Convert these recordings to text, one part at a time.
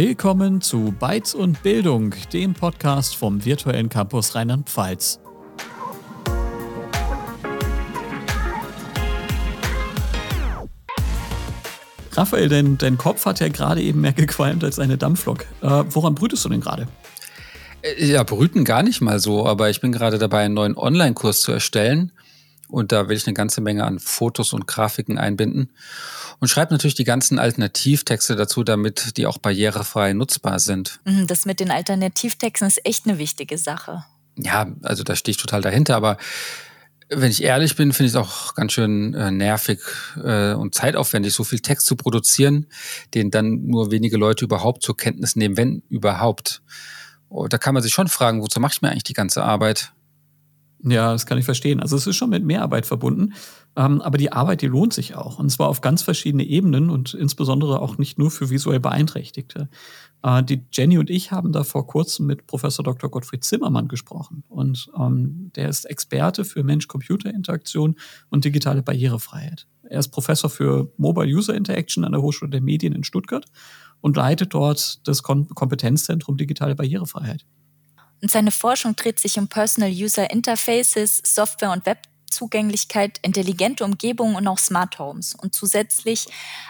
Willkommen zu Bytes und Bildung, dem Podcast vom virtuellen Campus Rheinland-Pfalz. Raphael, dein, dein Kopf hat ja gerade eben mehr gequalmt als eine Dampflok. Äh, woran brütest du denn gerade? Äh, ja, brüten gar nicht mal so, aber ich bin gerade dabei, einen neuen Online-Kurs zu erstellen. Und da will ich eine ganze Menge an Fotos und Grafiken einbinden. Und schreibe natürlich die ganzen Alternativtexte dazu, damit die auch barrierefrei nutzbar sind. Mhm, das mit den Alternativtexten ist echt eine wichtige Sache. Ja, also da stehe ich total dahinter, aber wenn ich ehrlich bin, finde ich es auch ganz schön äh, nervig äh, und zeitaufwendig, so viel Text zu produzieren, den dann nur wenige Leute überhaupt zur Kenntnis nehmen, wenn überhaupt. Oh, da kann man sich schon fragen, wozu mache ich mir eigentlich die ganze Arbeit? Ja, das kann ich verstehen. Also es ist schon mit Mehrarbeit verbunden, ähm, aber die Arbeit, die lohnt sich auch. Und zwar auf ganz verschiedene Ebenen und insbesondere auch nicht nur für visuell Beeinträchtigte. Äh, die Jenny und ich haben da vor kurzem mit Professor Dr. Gottfried Zimmermann gesprochen. Und ähm, der ist Experte für Mensch-Computer-Interaktion und digitale Barrierefreiheit. Er ist Professor für Mobile User Interaction an der Hochschule der Medien in Stuttgart und leitet dort das Kom Kompetenzzentrum digitale Barrierefreiheit. Und seine Forschung dreht sich um Personal User Interfaces, Software und Webzugänglichkeit, intelligente Umgebungen und auch Smart Homes. Und zusätzlich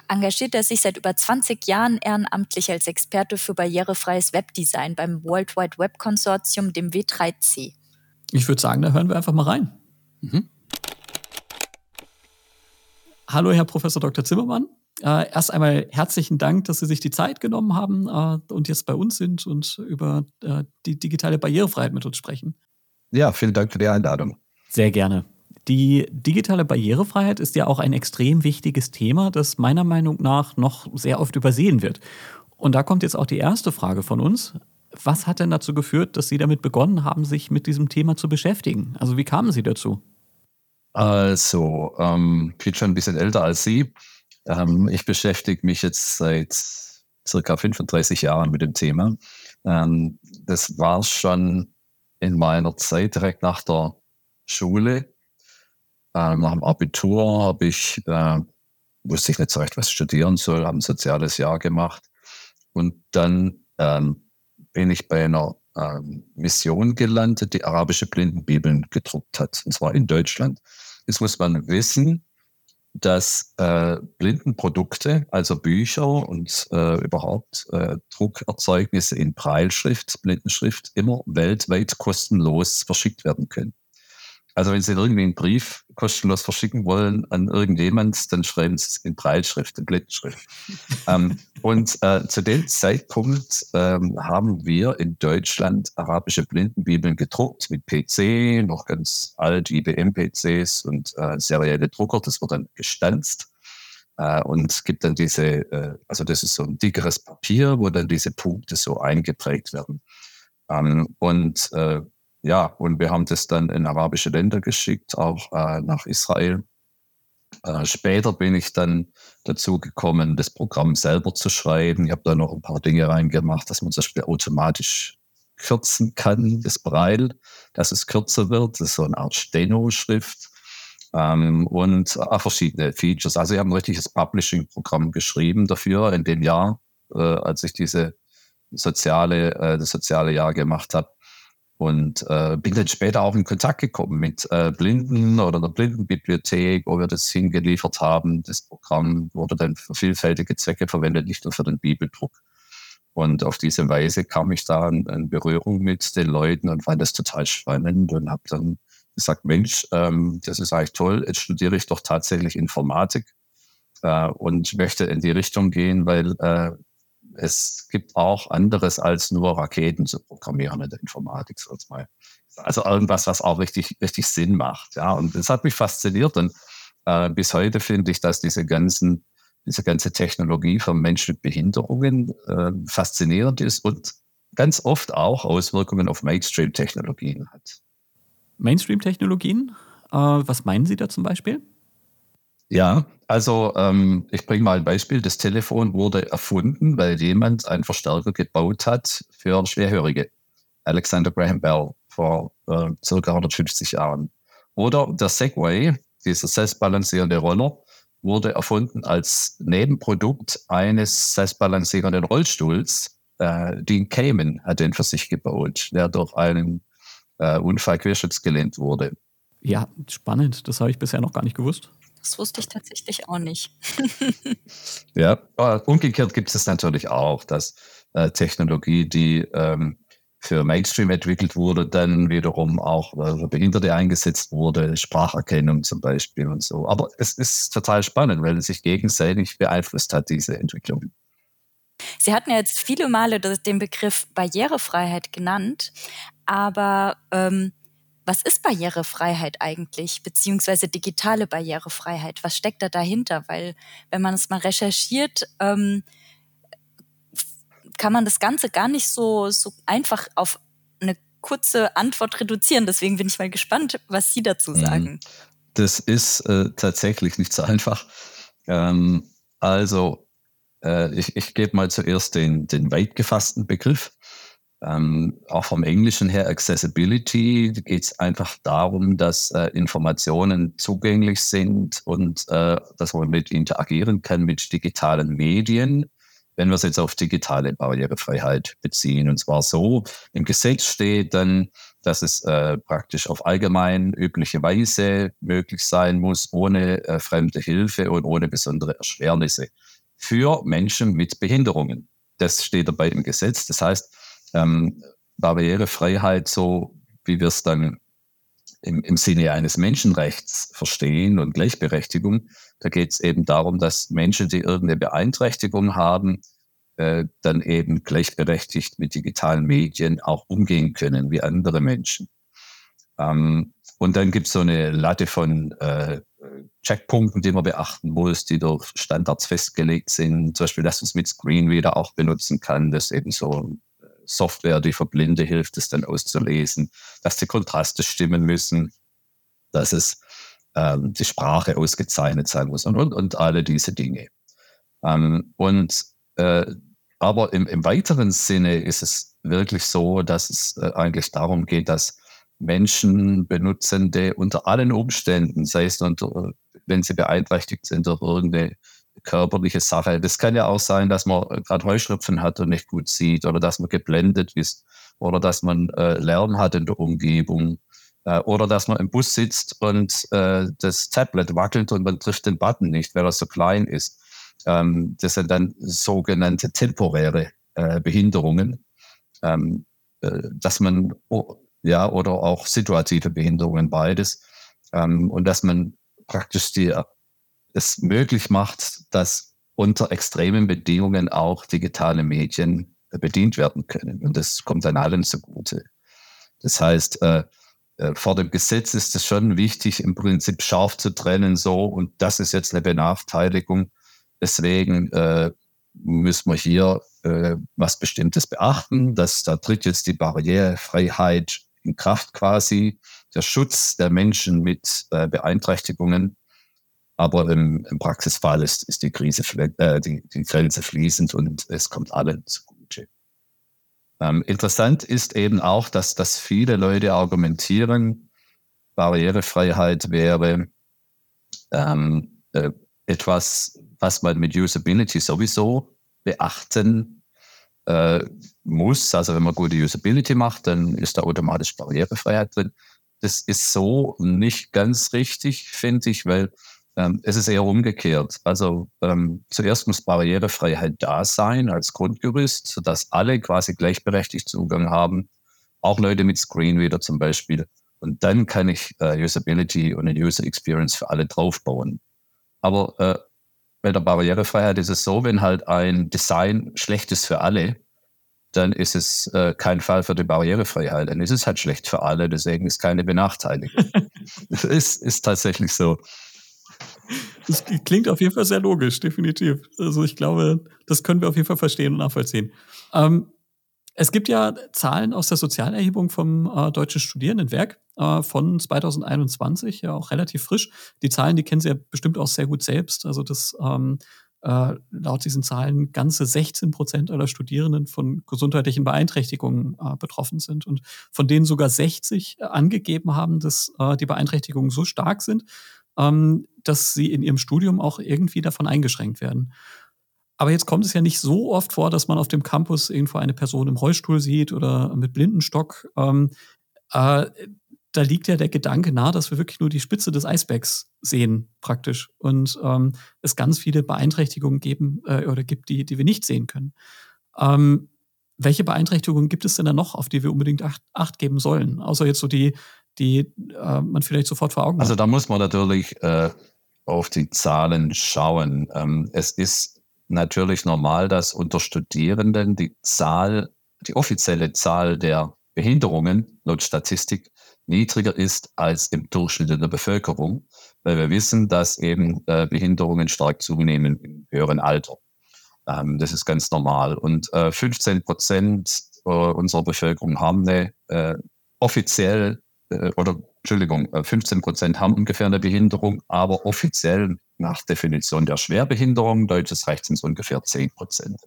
engagiert er sich seit über 20 Jahren ehrenamtlich als Experte für barrierefreies Webdesign beim World Wide Web Konsortium, dem W3C. Ich würde sagen, da hören wir einfach mal rein. Mhm. Hallo, Herr Professor Dr. Zimmermann. Äh, erst einmal herzlichen Dank, dass Sie sich die Zeit genommen haben äh, und jetzt bei uns sind und über äh, die digitale Barrierefreiheit mit uns sprechen. Ja, vielen Dank für die Einladung. Sehr gerne. Die digitale Barrierefreiheit ist ja auch ein extrem wichtiges Thema, das meiner Meinung nach noch sehr oft übersehen wird. Und da kommt jetzt auch die erste Frage von uns. Was hat denn dazu geführt, dass Sie damit begonnen haben, sich mit diesem Thema zu beschäftigen? Also wie kamen Sie dazu? Also, ähm, ich bin schon ein bisschen älter als Sie. Ähm, ich beschäftige mich jetzt seit circa 35 Jahren mit dem Thema. Ähm, das war schon in meiner Zeit direkt nach der Schule. Ähm, nach dem Abitur habe ich, äh, wusste ich nicht so recht, was ich studieren soll, habe ein soziales Jahr gemacht. Und dann ähm, bin ich bei einer ähm, Mission gelandet, die arabische Blindenbibeln gedruckt hat, und zwar in Deutschland. Jetzt muss man wissen, dass äh, Blindenprodukte, also Bücher und äh, überhaupt äh, Druckerzeugnisse in Breilschrift, Blindenschrift, immer weltweit kostenlos verschickt werden können. Also wenn Sie irgendwie einen Brief kostenlos verschicken wollen an irgendjemand, dann schreiben Sie es in Breitschrift, in Blindenschrift. ähm, und äh, zu dem Zeitpunkt ähm, haben wir in Deutschland arabische Blindenbibeln gedruckt mit PC, noch ganz alt IBM-PCs und äh, serielle Drucker. Das wird dann gestanzt. Äh, und es gibt dann diese, äh, also das ist so ein dickeres Papier, wo dann diese Punkte so eingeprägt werden. Ähm, und äh, ja, und wir haben das dann in arabische Länder geschickt, auch äh, nach Israel. Äh, später bin ich dann dazu gekommen, das Programm selber zu schreiben. Ich habe da noch ein paar Dinge reingemacht, dass man zum Beispiel automatisch kürzen kann, das Braille, dass es kürzer wird. Das ist so eine Art Steno-Schrift. Ähm, und äh, verschiedene Features. Also ich habe ein richtiges Publishing-Programm geschrieben dafür in dem Jahr, äh, als ich diese soziale, äh, das soziale Jahr gemacht habe. Und äh, bin dann später auch in Kontakt gekommen mit äh, Blinden oder der Blindenbibliothek, wo wir das hingeliefert haben. Das Programm wurde dann für vielfältige Zwecke verwendet, nicht nur für den Bibeldruck. Und auf diese Weise kam ich da in, in Berührung mit den Leuten und fand das total spannend und habe dann gesagt, Mensch, ähm, das ist eigentlich toll, jetzt studiere ich doch tatsächlich Informatik äh, und möchte in die Richtung gehen, weil äh, es gibt auch anderes als nur Raketen zu programmieren in der Informatik, so mal. Also irgendwas, was auch richtig, richtig Sinn macht. Ja, und das hat mich fasziniert. Und äh, bis heute finde ich, dass diese ganzen, diese ganze Technologie für Menschen mit Behinderungen äh, faszinierend ist und ganz oft auch Auswirkungen auf Mainstream-Technologien hat. Mainstream-Technologien? Äh, was meinen Sie da zum Beispiel? Ja, also ähm, ich bringe mal ein Beispiel. Das Telefon wurde erfunden, weil jemand einen Verstärker gebaut hat für Schwerhörige. Alexander Graham Bell vor äh, circa 150 Jahren. Oder der Segway, dieser selbstbalancierende Roller, wurde erfunden als Nebenprodukt eines selbstbalancierenden Rollstuhls, äh, Dean Kamen hat den für sich gebaut, der durch einen äh, Unfall querschnittsgelähmt wurde. Ja, spannend. Das habe ich bisher noch gar nicht gewusst. Das wusste ich tatsächlich auch nicht. ja, umgekehrt gibt es natürlich auch, dass äh, Technologie, die ähm, für Mainstream entwickelt wurde, dann wiederum auch äh, für Behinderte eingesetzt wurde, Spracherkennung zum Beispiel und so. Aber es ist total spannend, weil es sich gegenseitig beeinflusst hat, diese Entwicklung. Sie hatten ja jetzt viele Male den Begriff Barrierefreiheit genannt, aber ähm, was ist Barrierefreiheit eigentlich, beziehungsweise digitale Barrierefreiheit? Was steckt da dahinter? Weil wenn man es mal recherchiert, ähm, kann man das Ganze gar nicht so, so einfach auf eine kurze Antwort reduzieren. Deswegen bin ich mal gespannt, was Sie dazu mhm. sagen. Das ist äh, tatsächlich nicht so einfach. Ähm, also, äh, ich, ich gebe mal zuerst den, den weit gefassten Begriff. Ähm, auch vom Englischen her Accessibility geht es einfach darum, dass äh, Informationen zugänglich sind und äh, dass man mit interagieren kann mit digitalen Medien. Wenn wir es jetzt auf digitale Barrierefreiheit beziehen, und zwar so, im Gesetz steht dann, dass es äh, praktisch auf allgemein übliche Weise möglich sein muss, ohne äh, fremde Hilfe und ohne besondere Erschwernisse für Menschen mit Behinderungen. Das steht dabei im Gesetz. Das heißt, ähm, Barrierefreiheit, so wie wir es dann im, im Sinne eines Menschenrechts verstehen und Gleichberechtigung, da geht es eben darum, dass Menschen, die irgendeine Beeinträchtigung haben, äh, dann eben gleichberechtigt mit digitalen Medien auch umgehen können wie andere Menschen. Ähm, und dann gibt es so eine Latte von äh, Checkpunkten, die man beachten muss, die durch Standards festgelegt sind. Zum Beispiel, dass man es mit Screenreader auch benutzen kann, das eben so Software, die für Blinde hilft, es dann auszulesen, dass die Kontraste stimmen müssen, dass es ähm, die Sprache ausgezeichnet sein muss und, und, und alle diese Dinge. Ähm, und äh, aber im, im weiteren Sinne ist es wirklich so, dass es äh, eigentlich darum geht, dass Menschen, Benutzende unter allen Umständen, sei es unter, wenn sie beeinträchtigt sind durch irgendeine körperliche Sache. Das kann ja auch sein, dass man gerade Heuschnupfen hat und nicht gut sieht oder dass man geblendet ist oder dass man äh, Lärm hat in der Umgebung äh, oder dass man im Bus sitzt und äh, das Tablet wackelt und man trifft den Button nicht, weil er so klein ist. Ähm, das sind dann sogenannte temporäre äh, Behinderungen, ähm, äh, dass man ja oder auch situative Behinderungen beides ähm, und dass man praktisch die es möglich macht, dass unter extremen Bedingungen auch digitale Medien bedient werden können. Und das kommt dann allen zugute. Das heißt, äh, äh, vor dem Gesetz ist es schon wichtig, im Prinzip scharf zu trennen, so, und das ist jetzt eine Benachteiligung. Deswegen äh, müssen wir hier äh, was Bestimmtes beachten. Dass, da tritt jetzt die Barrierefreiheit in Kraft quasi, der Schutz der Menschen mit äh, Beeinträchtigungen aber im, im Praxisfall ist, ist die, Krise, äh, die, die Grenze fließend und es kommt allen zugute. Ähm, interessant ist eben auch, dass, dass viele Leute argumentieren, Barrierefreiheit wäre ähm, äh, etwas, was man mit Usability sowieso beachten äh, muss. Also wenn man gute Usability macht, dann ist da automatisch Barrierefreiheit drin. Das ist so nicht ganz richtig, finde ich, weil ähm, es ist eher umgekehrt. Also ähm, zuerst muss Barrierefreiheit da sein als Grundgerüst, sodass alle quasi gleichberechtigt Zugang haben, auch Leute mit Screenreader zum Beispiel. Und dann kann ich äh, Usability und eine User Experience für alle draufbauen. Aber äh, bei der Barrierefreiheit ist es so, wenn halt ein Design schlecht ist für alle, dann ist es äh, kein Fall für die Barrierefreiheit. Dann ist es halt schlecht für alle, deswegen ist keine Benachteiligung. Es ist, ist tatsächlich so. Das klingt auf jeden Fall sehr logisch, definitiv. Also ich glaube, das können wir auf jeden Fall verstehen und nachvollziehen. Ähm, es gibt ja Zahlen aus der Sozialerhebung vom äh, Deutschen Studierendenwerk äh, von 2021, ja auch relativ frisch. Die Zahlen, die kennen Sie ja bestimmt auch sehr gut selbst. Also das ähm, äh, laut diesen Zahlen ganze 16 Prozent aller Studierenden von gesundheitlichen Beeinträchtigungen äh, betroffen sind und von denen sogar 60 angegeben haben, dass äh, die Beeinträchtigungen so stark sind, ähm, dass sie in ihrem Studium auch irgendwie davon eingeschränkt werden. aber jetzt kommt es ja nicht so oft vor, dass man auf dem Campus irgendwo eine Person im Rollstuhl sieht oder mit Blindenstock. Ähm, äh, da liegt ja der Gedanke nahe, dass wir wirklich nur die Spitze des Eisbergs sehen, praktisch. Und ähm, es ganz viele Beeinträchtigungen geben äh, oder gibt, die, die wir nicht sehen können. Ähm, welche Beeinträchtigungen gibt es denn da noch, auf die wir unbedingt Acht, Acht geben sollen? Außer jetzt so die, die äh, man vielleicht sofort vor Augen also hat. Also da muss man natürlich äh, auf die Zahlen schauen. Ähm, es ist natürlich normal, dass unter Studierenden die Zahl, die offizielle Zahl der Behinderungen laut Statistik niedriger ist als im Durchschnitt der Bevölkerung, weil wir wissen, dass eben äh, Behinderungen stark zunehmen im höheren Alter. Ähm, das ist ganz normal. Und äh, 15 Prozent äh, unserer Bevölkerung haben eine äh, offiziell äh, oder Entschuldigung, 15 äh, Prozent haben ungefähr eine Behinderung, aber offiziell nach Definition der Schwerbehinderung, deutsches Recht sind es ungefähr 10 Prozent.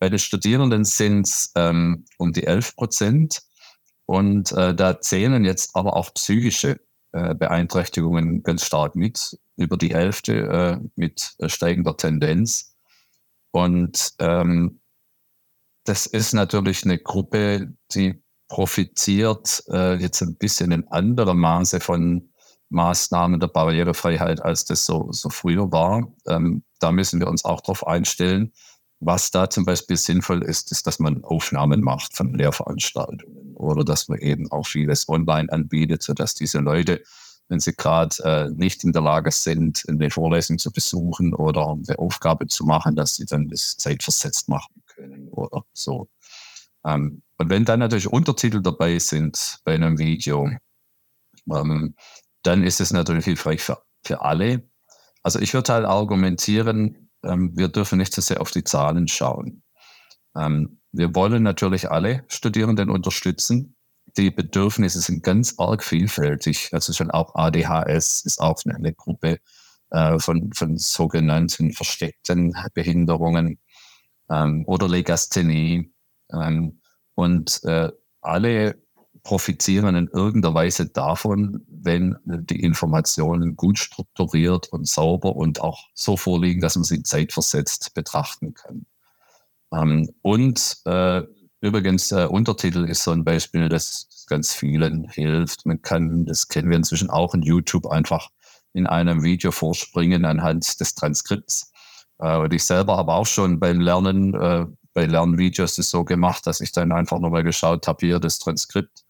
Bei den Studierenden sind es ähm, um die 11 Prozent. Und äh, da zählen jetzt aber auch psychische äh, Beeinträchtigungen ganz stark mit, über die Hälfte äh, mit steigender Tendenz. Und ähm, das ist natürlich eine Gruppe, die profitiert äh, jetzt ein bisschen in anderem Maße von Maßnahmen der Barrierefreiheit, als das so, so früher war. Ähm, da müssen wir uns auch darauf einstellen. Was da zum Beispiel sinnvoll ist, ist, dass man Aufnahmen macht von Lehrveranstaltungen oder dass man eben auch vieles online anbietet, sodass diese Leute, wenn sie gerade äh, nicht in der Lage sind, eine Vorlesung zu besuchen oder eine Aufgabe zu machen, dass sie dann das zeitversetzt machen können oder so. Ähm, und wenn dann natürlich Untertitel dabei sind bei einem Video, ähm, dann ist es natürlich hilfreich für, für alle. Also ich würde halt argumentieren, ähm, wir dürfen nicht so sehr auf die Zahlen schauen. Ähm, wir wollen natürlich alle Studierenden unterstützen. Die Bedürfnisse sind ganz arg vielfältig. Also schon auch ADHS ist auch eine Gruppe äh, von, von sogenannten versteckten Behinderungen ähm, oder Legasthenie. Ähm, und äh, alle profitieren in irgendeiner Weise davon, wenn die Informationen gut strukturiert und sauber und auch so vorliegen, dass man sie zeitversetzt betrachten kann. Ähm, und äh, übrigens, der Untertitel ist so ein Beispiel, das ganz vielen hilft. Man kann, das kennen wir inzwischen auch in YouTube, einfach in einem Video vorspringen anhand des Transkripts. Äh, und ich selber habe auch schon beim Lernen äh, bei Lernvideos das so gemacht, dass ich dann einfach nochmal geschaut habe, hier das Transkript.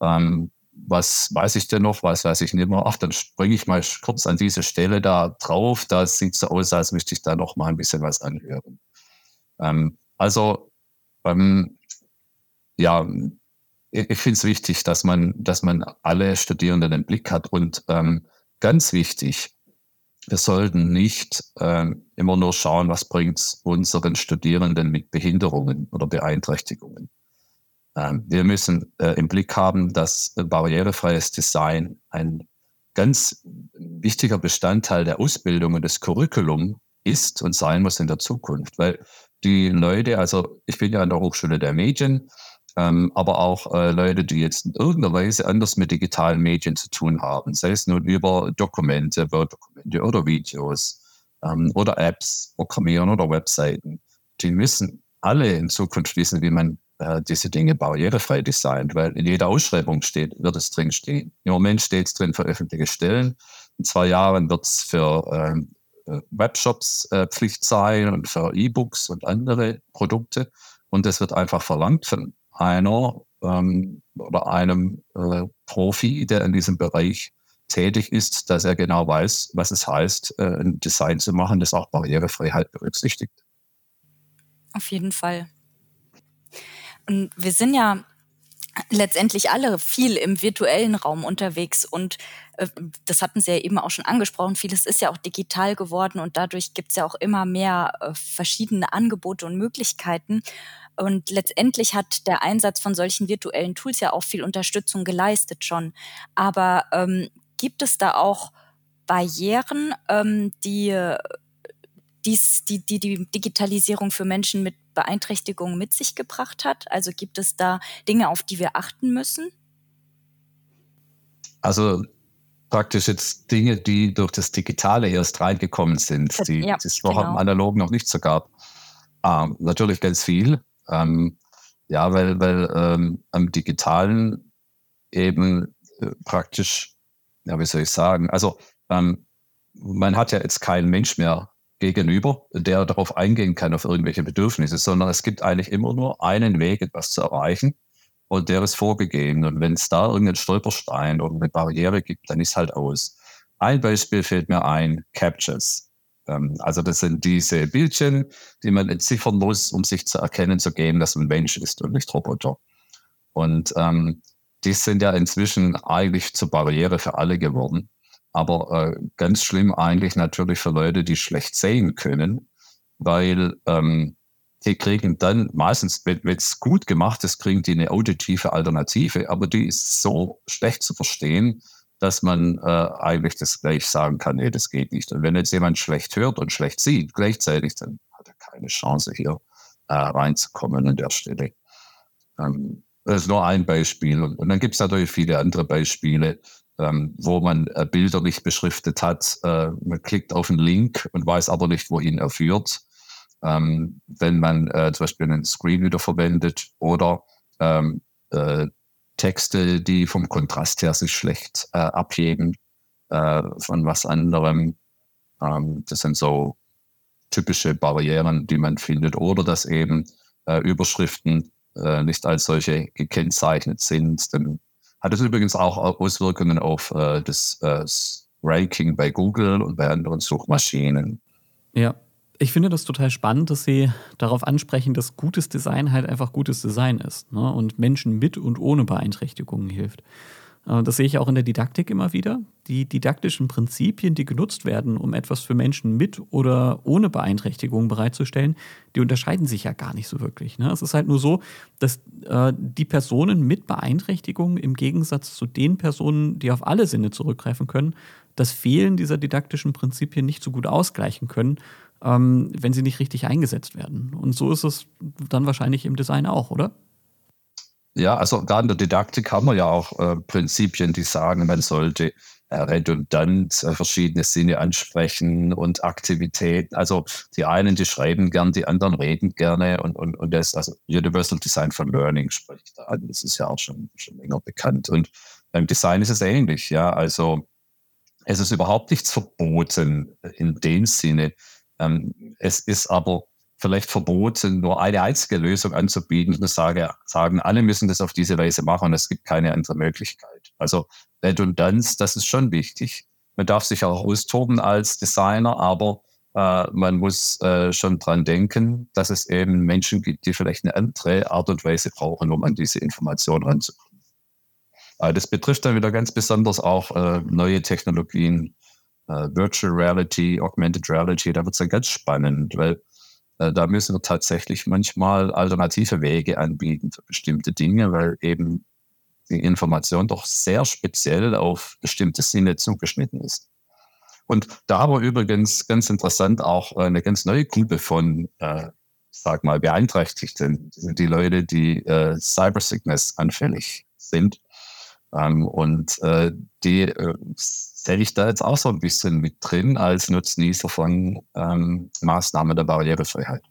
Ähm, was weiß ich denn noch, was weiß ich nicht mehr. Ach, dann springe ich mal kurz an diese Stelle da drauf. Da sieht so aus, als müsste ich da noch mal ein bisschen was anhören. Ähm, also, ähm, ja, ich, ich finde es wichtig, dass man, dass man alle Studierenden im Blick hat und ähm, ganz wichtig, wir sollten nicht äh, immer nur schauen, was bringt unseren Studierenden mit Behinderungen oder Beeinträchtigungen. Ähm, wir müssen äh, im Blick haben, dass barrierefreies Design ein ganz wichtiger Bestandteil der Ausbildung und des Curriculum ist und sein muss in der Zukunft, weil die Leute, also ich bin ja an der Hochschule der Medien, ähm, aber auch äh, Leute, die jetzt in irgendeiner Weise anders mit digitalen Medien zu tun haben, sei es nun über Dokumente, Word-Dokumente oder Videos ähm, oder Apps, Programmieren oder Webseiten, die müssen alle in Zukunft wissen, wie man äh, diese Dinge barrierefrei designt, weil in jeder Ausschreibung steht, wird es drin stehen. Im Moment steht es drin für öffentliche Stellen. In zwei Jahren wird es für ähm, äh, Webshops äh, Pflicht sein und für E-Books und andere Produkte. Und es wird einfach verlangt von einer ähm, oder einem äh, Profi, der in diesem Bereich tätig ist, dass er genau weiß, was es heißt, äh, ein Design zu machen, das auch Barrierefreiheit berücksichtigt. Auf jeden Fall. Und wir sind ja letztendlich alle viel im virtuellen Raum unterwegs und äh, das hatten Sie ja eben auch schon angesprochen, vieles ist ja auch digital geworden und dadurch gibt es ja auch immer mehr äh, verschiedene Angebote und Möglichkeiten. Und letztendlich hat der Einsatz von solchen virtuellen Tools ja auch viel Unterstützung geleistet schon. Aber ähm, gibt es da auch Barrieren, ähm, die, dies, die, die die Digitalisierung für Menschen mit Beeinträchtigungen mit sich gebracht hat? Also gibt es da Dinge, auf die wir achten müssen? Also praktisch jetzt Dinge, die durch das Digitale erst reingekommen sind, die ja, es vorher genau. im Analogen noch nicht so gab. Ähm, natürlich ganz viel. Ähm, ja, weil, weil ähm, am Digitalen eben äh, praktisch, ja, wie soll ich sagen, also ähm, man hat ja jetzt keinen Mensch mehr gegenüber, der darauf eingehen kann, auf irgendwelche Bedürfnisse, sondern es gibt eigentlich immer nur einen Weg, etwas zu erreichen und der ist vorgegeben. Und wenn es da irgendeinen Stolperstein oder eine Barriere gibt, dann ist halt aus. Ein Beispiel fällt mir ein, Captures. Ähm, also das sind diese Bildchen, die man entziffern muss, um sich zu erkennen zu geben, dass man Mensch ist und nicht Roboter. Und ähm, die sind ja inzwischen eigentlich zur Barriere für alle geworden. Aber äh, ganz schlimm eigentlich natürlich für Leute, die schlecht sehen können, weil ähm, die kriegen dann meistens, wenn es gut gemacht ist, kriegen die eine auditive Alternative, aber die ist so schlecht zu verstehen, dass man äh, eigentlich das gleich sagen kann, nee, das geht nicht. Und wenn jetzt jemand schlecht hört und schlecht sieht gleichzeitig, dann hat er keine Chance hier äh, reinzukommen an der Stelle. Ähm, das ist nur ein Beispiel. Und, und dann gibt es natürlich viele andere Beispiele, ähm, wo man äh, Bilder nicht beschriftet hat. Äh, man klickt auf einen Link und weiß aber nicht, wohin er führt. Ähm, wenn man äh, zum Beispiel einen Screenreader verwendet oder ähm, äh, Texte, die vom Kontrast her sich schlecht äh, abheben äh, von was anderem. Ähm, das sind so typische Barrieren, die man findet. Oder dass eben Überschriften nicht als solche gekennzeichnet sind. Dann hat es übrigens auch Auswirkungen auf äh, das äh, Ranking bei Google und bei anderen Suchmaschinen. Ja, ich finde das total spannend, dass Sie darauf ansprechen, dass gutes Design halt einfach gutes Design ist ne? und Menschen mit und ohne Beeinträchtigungen hilft. Äh, das sehe ich auch in der Didaktik immer wieder. Die didaktischen Prinzipien, die genutzt werden, um etwas für Menschen mit oder ohne Beeinträchtigungen bereitzustellen, die unterscheiden sich ja gar nicht so wirklich. Ne? Es ist halt nur so, dass äh, die Personen mit Beeinträchtigungen im Gegensatz zu den Personen, die auf alle Sinne zurückgreifen können, das Fehlen dieser didaktischen Prinzipien nicht so gut ausgleichen können ähm, wenn sie nicht richtig eingesetzt werden. Und so ist es dann wahrscheinlich im Design auch, oder? Ja, also gerade in der Didaktik haben wir ja auch äh, Prinzipien, die sagen, man sollte äh, redundant äh, verschiedene Sinne ansprechen und Aktivitäten. Also die einen, die schreiben gern, die anderen reden gerne und, und, und das, also Universal Design for Learning spricht da an. Das ist ja auch schon, schon länger bekannt. Und beim Design ist es ähnlich, ja. Also es ist überhaupt nichts verboten in dem Sinne, ähm, es ist aber vielleicht verboten, nur eine einzige Lösung anzubieten. Ich sage, sagen, alle müssen das auf diese Weise machen und es gibt keine andere Möglichkeit. Also Redundanz, das ist schon wichtig. Man darf sich auch austoben als Designer, aber äh, man muss äh, schon dran denken, dass es eben Menschen gibt, die vielleicht eine andere Art und Weise brauchen, um an diese Information ranzukommen. Äh, das betrifft dann wieder ganz besonders auch äh, neue Technologien, äh, Virtual Reality, Augmented Reality, da wird es dann ganz spannend, weil da müssen wir tatsächlich manchmal alternative Wege anbieten für bestimmte Dinge, weil eben die Information doch sehr speziell auf bestimmte Sinne zugeschnitten ist. Und da war übrigens ganz interessant auch eine ganz neue Gruppe von, äh, sag mal, Beeinträchtigten. Die Leute, die äh, Cybersickness anfällig sind. Ähm, und äh, die äh, zähle ich da jetzt auch so ein bisschen mit drin als Nutznießer von ähm, Maßnahmen der Barrierefreiheit.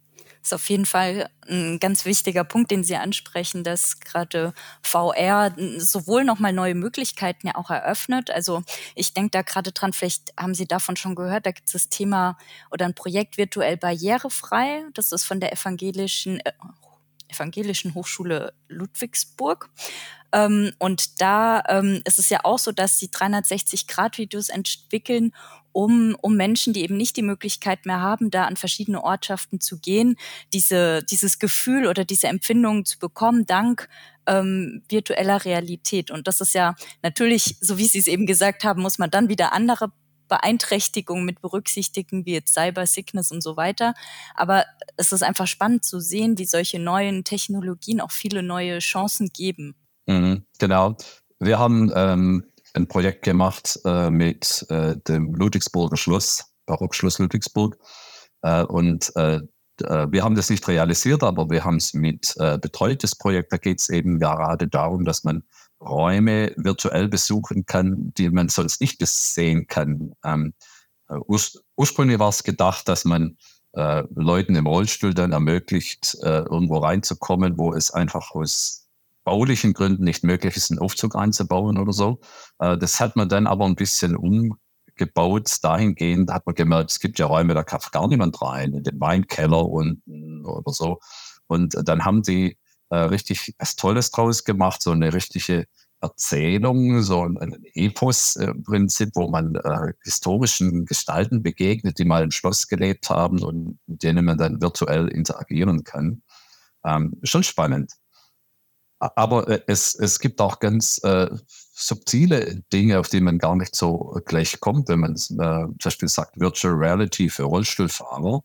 Das ist auf jeden Fall ein ganz wichtiger Punkt, den Sie ansprechen, dass gerade VR sowohl nochmal neue Möglichkeiten ja auch eröffnet. Also ich denke da gerade dran, vielleicht haben Sie davon schon gehört, da gibt es das Thema oder ein Projekt virtuell barrierefrei. Das ist von der evangelischen äh, Evangelischen Hochschule Ludwigsburg. Ähm, und da ähm, ist es ja auch so, dass sie 360-Grad-Videos entwickeln, um, um Menschen, die eben nicht die Möglichkeit mehr haben, da an verschiedene Ortschaften zu gehen, diese, dieses Gefühl oder diese Empfindungen zu bekommen, dank ähm, virtueller Realität. Und das ist ja natürlich, so wie Sie es eben gesagt haben, muss man dann wieder andere Beeinträchtigungen mit berücksichtigen, wie jetzt Cyber Sickness und so weiter. Aber es ist einfach spannend zu sehen, wie solche neuen Technologien auch viele neue Chancen geben. Mhm, genau. Wir haben ähm, ein Projekt gemacht äh, mit äh, dem Ludwigsburger Schloss, Barockschloss Ludwigsburg. Äh, und äh, wir haben das nicht realisiert, aber wir haben es mit äh, betreut, das Projekt. Da geht es eben gerade darum, dass man Räume virtuell besuchen kann, die man sonst nicht sehen kann. Ähm, äh, urs ursprünglich war es gedacht, dass man äh, Leuten im Rollstuhl dann ermöglicht, äh, irgendwo reinzukommen, wo es einfach aus baulichen Gründen nicht möglich ist, einen Aufzug einzubauen oder so. Äh, das hat man dann aber ein bisschen umgebaut. Dahingehend hat man gemerkt, es gibt ja Räume, da kann gar niemand rein, in den Weinkeller unten oder so. Und dann haben die äh, richtig was Tolles draus gemacht, so eine richtige Erzählung, so ein Epos äh, im Prinzip, wo man äh, historischen Gestalten begegnet, die mal im Schloss gelebt haben und mit denen man dann virtuell interagieren kann. Ähm, schon spannend. Aber äh, es, es gibt auch ganz äh, subtile Dinge, auf die man gar nicht so gleich kommt, wenn man äh, zum Beispiel sagt Virtual Reality für Rollstuhlfahrer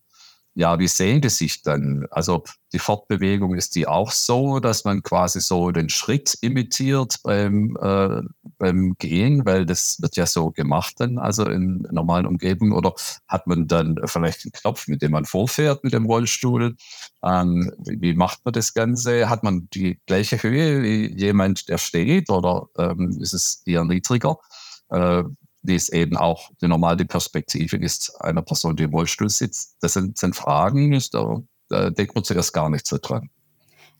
ja, wie sehen die sich dann? Also die Fortbewegung ist die auch so, dass man quasi so den Schritt imitiert beim, äh, beim Gehen, weil das wird ja so gemacht dann, also in normalen Umgebungen. Oder hat man dann vielleicht einen Knopf, mit dem man vorfährt mit dem Rollstuhl? Ähm, wie macht man das Ganze? Hat man die gleiche Höhe wie jemand, der steht oder ähm, ist es eher niedriger? Äh, wie es eben auch die normale Perspektive ist einer Person, die im Rollstuhl sitzt. Das sind, sind Fragen, ist da, da denkt man zuerst gar nicht so dran.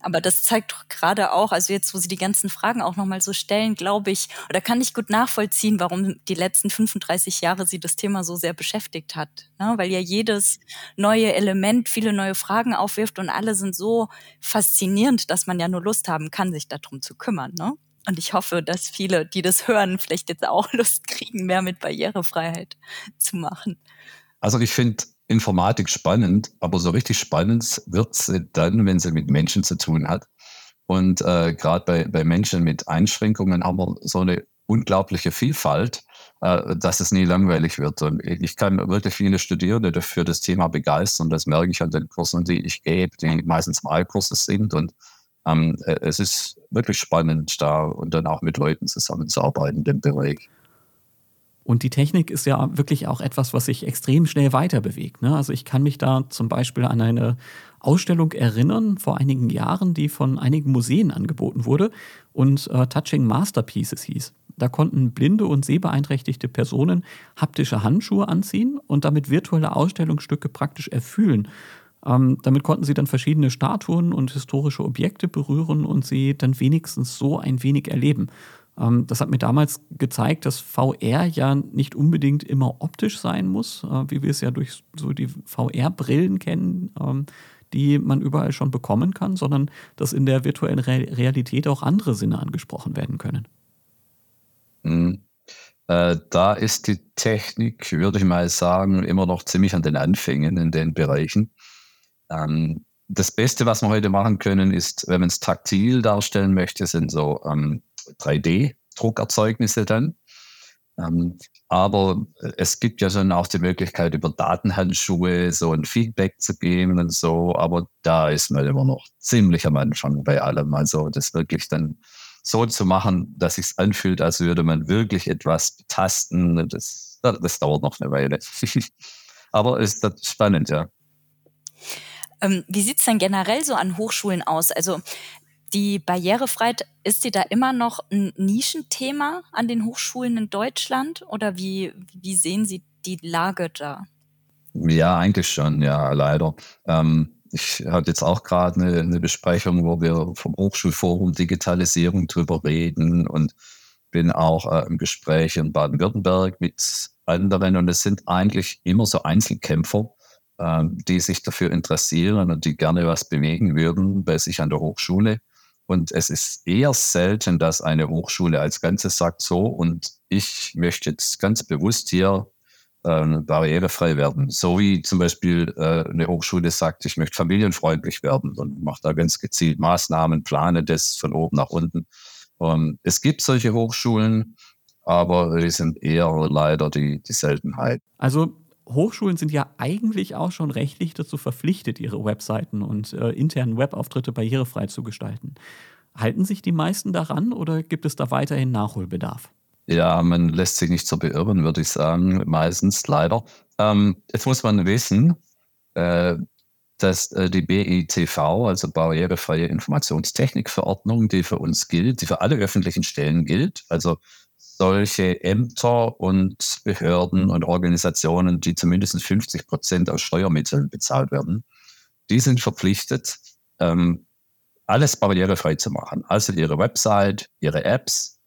Aber das zeigt doch gerade auch, also jetzt, wo Sie die ganzen Fragen auch nochmal so stellen, glaube ich, oder kann ich gut nachvollziehen, warum die letzten 35 Jahre Sie das Thema so sehr beschäftigt hat. Ne? Weil ja jedes neue Element viele neue Fragen aufwirft und alle sind so faszinierend, dass man ja nur Lust haben kann, sich darum zu kümmern. Ne? Und ich hoffe, dass viele, die das hören, vielleicht jetzt auch Lust kriegen, mehr mit Barrierefreiheit zu machen. Also ich finde Informatik spannend, aber so richtig spannend wird sie dann, wenn sie mit Menschen zu tun hat. Und äh, gerade bei, bei Menschen mit Einschränkungen haben wir so eine unglaubliche Vielfalt, äh, dass es nie langweilig wird. Und ich kann wirklich viele Studierende für das Thema begeistern. Das merke ich an den Kursen, die ich gebe, die meistens Malkurse sind. Und ähm, äh, es ist wirklich spannend, da und dann auch mit Leuten zusammenzuarbeiten dem Bereich. Und die Technik ist ja wirklich auch etwas, was sich extrem schnell weiter bewegt. Ne? Also ich kann mich da zum Beispiel an eine Ausstellung erinnern vor einigen Jahren, die von einigen Museen angeboten wurde und äh, Touching Masterpieces hieß. Da konnten blinde und sehbeeinträchtigte Personen haptische Handschuhe anziehen und damit virtuelle Ausstellungsstücke praktisch erfüllen. Ähm, damit konnten sie dann verschiedene Statuen und historische Objekte berühren und sie dann wenigstens so ein wenig erleben. Ähm, das hat mir damals gezeigt, dass VR ja nicht unbedingt immer optisch sein muss, äh, wie wir es ja durch so die VR-Brillen kennen, ähm, die man überall schon bekommen kann, sondern dass in der virtuellen Re Realität auch andere Sinne angesprochen werden können. Mhm. Äh, da ist die Technik, würde ich mal sagen, immer noch ziemlich an den Anfängen in den Bereichen. Ähm, das Beste, was wir heute machen können, ist, wenn man es taktil darstellen möchte, sind so ähm, 3D-Druckerzeugnisse dann. Ähm, aber es gibt ja schon auch die Möglichkeit, über Datenhandschuhe so ein Feedback zu geben und so. Aber da ist man immer noch ziemlich am Anfang bei allem. Also das wirklich dann so zu machen, dass sich anfühlt, als würde man wirklich etwas betasten. Das, das dauert noch eine Weile. aber es ist spannend, ja. Ähm, wie sieht's denn generell so an Hochschulen aus? Also die Barrierefreiheit, ist die da immer noch ein Nischenthema an den Hochschulen in Deutschland oder wie, wie sehen Sie die Lage da? Ja, eigentlich schon, ja, leider. Ähm, ich hatte jetzt auch gerade eine, eine, Besprechung, wo wir vom Hochschulforum Digitalisierung drüber reden und bin auch äh, im Gespräch in Baden-Württemberg mit anderen und es sind eigentlich immer so Einzelkämpfer, die sich dafür interessieren und die gerne was bewegen würden bei sich an der Hochschule. Und es ist eher selten, dass eine Hochschule als Ganzes sagt so, und ich möchte jetzt ganz bewusst hier äh, barrierefrei werden. So wie zum Beispiel äh, eine Hochschule sagt, ich möchte familienfreundlich werden und macht da ganz gezielt Maßnahmen, plane das von oben nach unten. Und es gibt solche Hochschulen, aber die sind eher leider die, die Seltenheit. Also Hochschulen sind ja eigentlich auch schon rechtlich dazu verpflichtet, ihre Webseiten und äh, internen Webauftritte barrierefrei zu gestalten. Halten sich die meisten daran oder gibt es da weiterhin Nachholbedarf? Ja, man lässt sich nicht so beirren, würde ich sagen, meistens leider. Ähm, jetzt muss man wissen, äh, dass äh, die BITV, also Barrierefreie Informationstechnikverordnung, die für uns gilt, die für alle öffentlichen Stellen gilt, also solche Ämter und Behörden und Organisationen, die zumindest 50 Prozent aus Steuermitteln bezahlt werden, die sind verpflichtet, ähm, alles barrierefrei zu machen. Also ihre Website, ihre Apps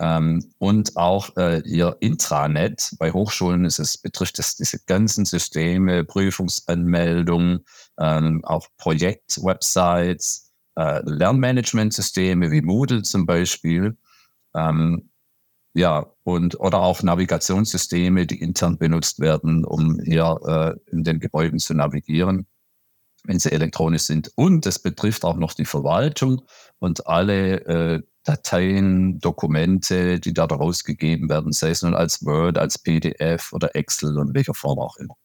ähm, und auch äh, ihr Intranet. Bei Hochschulen ist es, betrifft es diese ganzen Systeme, Prüfungsanmeldungen, ähm, auch Projektwebsites, äh, Lernmanagementsysteme wie Moodle zum Beispiel. Ähm, ja, und oder auch Navigationssysteme, die intern benutzt werden, um hier äh, in den Gebäuden zu navigieren, wenn sie elektronisch sind. Und es betrifft auch noch die Verwaltung und alle äh, Dateien, Dokumente, die da daraus gegeben werden, sei es nun als Word, als PDF oder Excel und welcher Form auch immer.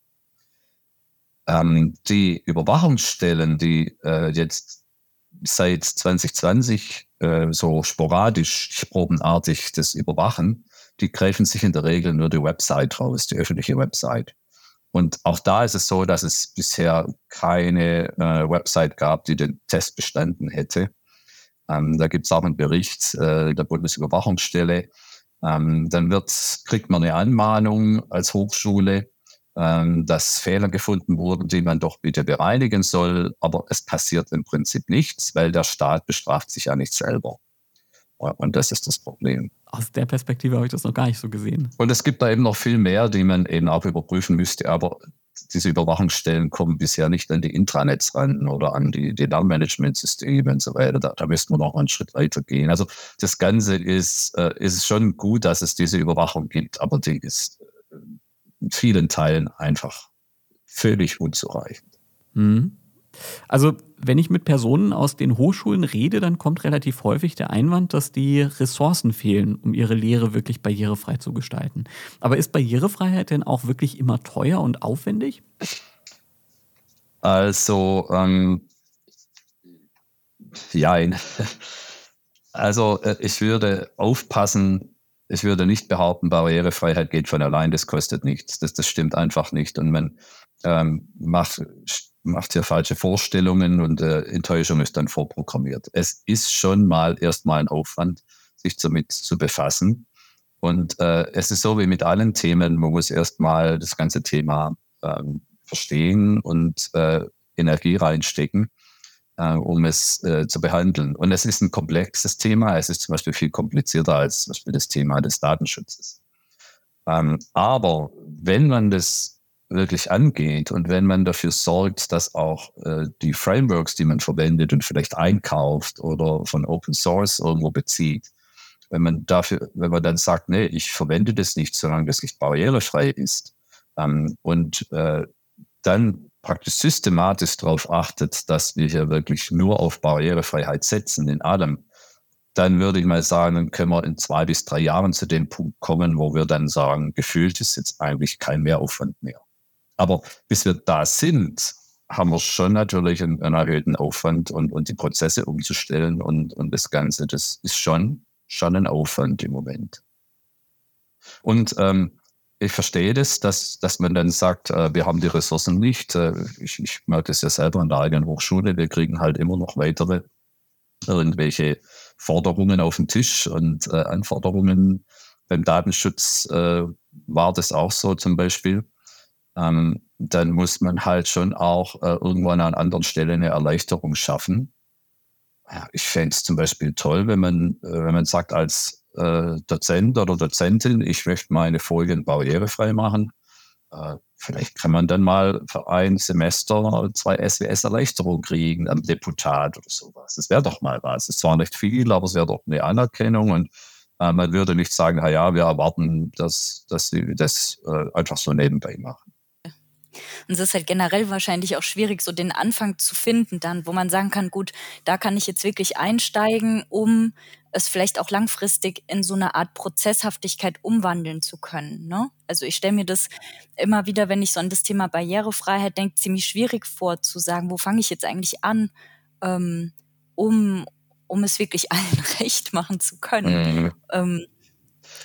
Ähm, die Überwachungsstellen, die äh, jetzt seit 2020 äh, so sporadisch, probenartig das überwachen, die greifen sich in der Regel nur die Website raus, die öffentliche Website. Und auch da ist es so, dass es bisher keine äh, Website gab, die den Test bestanden hätte. Ähm, da gibt es auch einen Bericht äh, der Bundesüberwachungsstelle. Ähm, dann wird, kriegt man eine Anmahnung als Hochschule ähm, dass Fehler gefunden wurden, die man doch bitte bereinigen soll. Aber es passiert im Prinzip nichts, weil der Staat bestraft sich ja nicht selber. Und das ist das Problem. Aus der Perspektive habe ich das noch gar nicht so gesehen. Und es gibt da eben noch viel mehr, die man eben auch überprüfen müsste. Aber diese Überwachungsstellen kommen bisher nicht an die Intranets ran oder an die, die Lernmanagementsysteme und so weiter. Da, da müssten wir noch einen Schritt weiter gehen. Also das Ganze ist, äh, ist schon gut, dass es diese Überwachung gibt, aber die ist vielen Teilen einfach völlig unzureichend. Mhm. Also wenn ich mit Personen aus den Hochschulen rede, dann kommt relativ häufig der Einwand, dass die Ressourcen fehlen, um ihre Lehre wirklich barrierefrei zu gestalten. Aber ist Barrierefreiheit denn auch wirklich immer teuer und aufwendig? Also, ähm, ja, also äh, ich würde aufpassen, ich würde nicht behaupten, Barrierefreiheit geht von allein, das kostet nichts. Das, das stimmt einfach nicht. Und man ähm, macht, macht hier falsche Vorstellungen und äh, Enttäuschung ist dann vorprogrammiert. Es ist schon mal erstmal ein Aufwand, sich damit zu befassen. Und äh, es ist so wie mit allen Themen, man muss erstmal das ganze Thema ähm, verstehen und äh, Energie reinstecken äh, um es äh, zu behandeln. Und es ist ein komplexes Thema. Es ist zum Beispiel viel komplizierter als zum Beispiel das Thema des Datenschutzes. Ähm, aber wenn man das wirklich angeht und wenn man dafür sorgt, dass auch äh, die Frameworks, die man verwendet und vielleicht einkauft oder von Open Source irgendwo bezieht, wenn man dafür, wenn man dann sagt, nee, ich verwende das nicht, solange das nicht barrierefrei ist, ähm, und äh, dann praktisch systematisch darauf achtet, dass wir hier wirklich nur auf Barrierefreiheit setzen in allem, dann würde ich mal sagen, dann können wir in zwei bis drei Jahren zu dem Punkt kommen, wo wir dann sagen, gefühlt ist jetzt eigentlich kein Mehraufwand mehr. Aber bis wir da sind, haben wir schon natürlich einen, einen erhöhten Aufwand und, und die Prozesse umzustellen und, und das Ganze, das ist schon, schon ein Aufwand im Moment. Und ähm, ich verstehe das, dass, dass man dann sagt, äh, wir haben die Ressourcen nicht. Äh, ich, ich merke das ja selber an der eigenen Hochschule. Wir kriegen halt immer noch weitere irgendwelche Forderungen auf den Tisch und äh, Anforderungen. Beim Datenschutz äh, war das auch so zum Beispiel. Ähm, dann muss man halt schon auch äh, irgendwann an anderen Stellen eine Erleichterung schaffen. Ja, ich fände es zum Beispiel toll, wenn man, äh, wenn man sagt, als äh, Dozent oder Dozentin, ich möchte meine Folien barrierefrei machen. Äh, vielleicht kann man dann mal für ein Semester zwei SWS-Erleichterungen kriegen am Deputat oder sowas. Das wäre doch mal was. Es ist zwar nicht viel, aber es wäre doch eine Anerkennung und äh, man würde nicht sagen, na ja, wir erwarten, dass, dass sie das äh, einfach so nebenbei machen. Und es ist halt generell wahrscheinlich auch schwierig, so den Anfang zu finden dann, wo man sagen kann, gut, da kann ich jetzt wirklich einsteigen, um es vielleicht auch langfristig in so eine Art Prozesshaftigkeit umwandeln zu können. Ne? Also ich stelle mir das immer wieder, wenn ich so an das Thema Barrierefreiheit denke, ziemlich schwierig vor zu sagen, wo fange ich jetzt eigentlich an, ähm, um, um es wirklich allen recht machen zu können. Mhm. Ähm,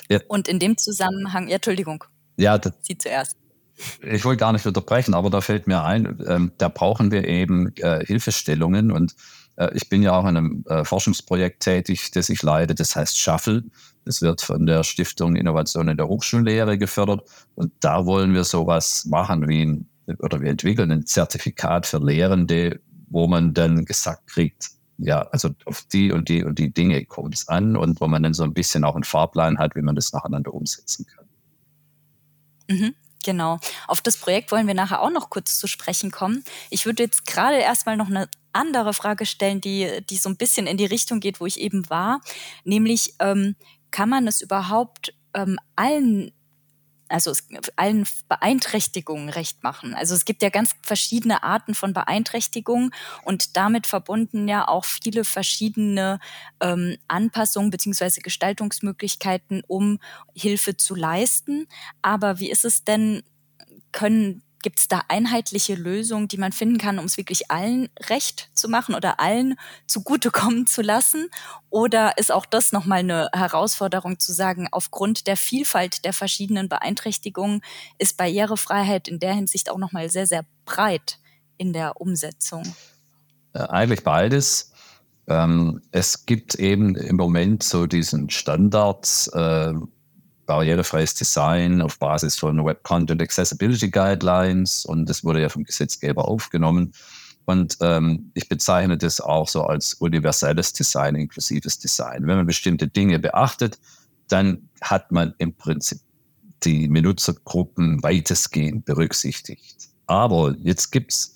ja. Und in dem Zusammenhang, ja, Entschuldigung. Ja, Sie zuerst. Ich wollte gar nicht unterbrechen, aber da fällt mir ein, ähm, da brauchen wir eben äh, Hilfestellungen und äh, ich bin ja auch in einem äh, Forschungsprojekt tätig, das ich leite, das heißt Shuffle. Das wird von der Stiftung Innovation in der Hochschullehre gefördert und da wollen wir sowas machen wie ein, oder wir entwickeln ein Zertifikat für Lehrende, wo man dann gesagt kriegt, ja, also auf die und die und die Dinge kommt es an und wo man dann so ein bisschen auch einen Fahrplan hat, wie man das nacheinander umsetzen kann. Mhm. Genau. Auf das Projekt wollen wir nachher auch noch kurz zu sprechen kommen. Ich würde jetzt gerade erstmal noch eine andere Frage stellen, die, die so ein bisschen in die Richtung geht, wo ich eben war. Nämlich, ähm, kann man es überhaupt ähm, allen also es, allen Beeinträchtigungen recht machen. Also es gibt ja ganz verschiedene Arten von Beeinträchtigungen und damit verbunden ja auch viele verschiedene ähm, Anpassungen beziehungsweise Gestaltungsmöglichkeiten, um Hilfe zu leisten. Aber wie ist es denn, können Gibt es da einheitliche Lösungen, die man finden kann, um es wirklich allen recht zu machen oder allen zugutekommen zu lassen? Oder ist auch das nochmal eine Herausforderung zu sagen, aufgrund der Vielfalt der verschiedenen Beeinträchtigungen ist Barrierefreiheit in der Hinsicht auch nochmal sehr, sehr breit in der Umsetzung? Äh, eigentlich beides. Ähm, es gibt eben im Moment so diesen Standard, äh, barrierefreies Design auf Basis von Web Content Accessibility Guidelines und das wurde ja vom Gesetzgeber aufgenommen. Und ähm, ich bezeichne das auch so als universelles Design, inklusives Design. Wenn man bestimmte Dinge beachtet, dann hat man im Prinzip die Benutzergruppen weitestgehend berücksichtigt. Aber jetzt gibt's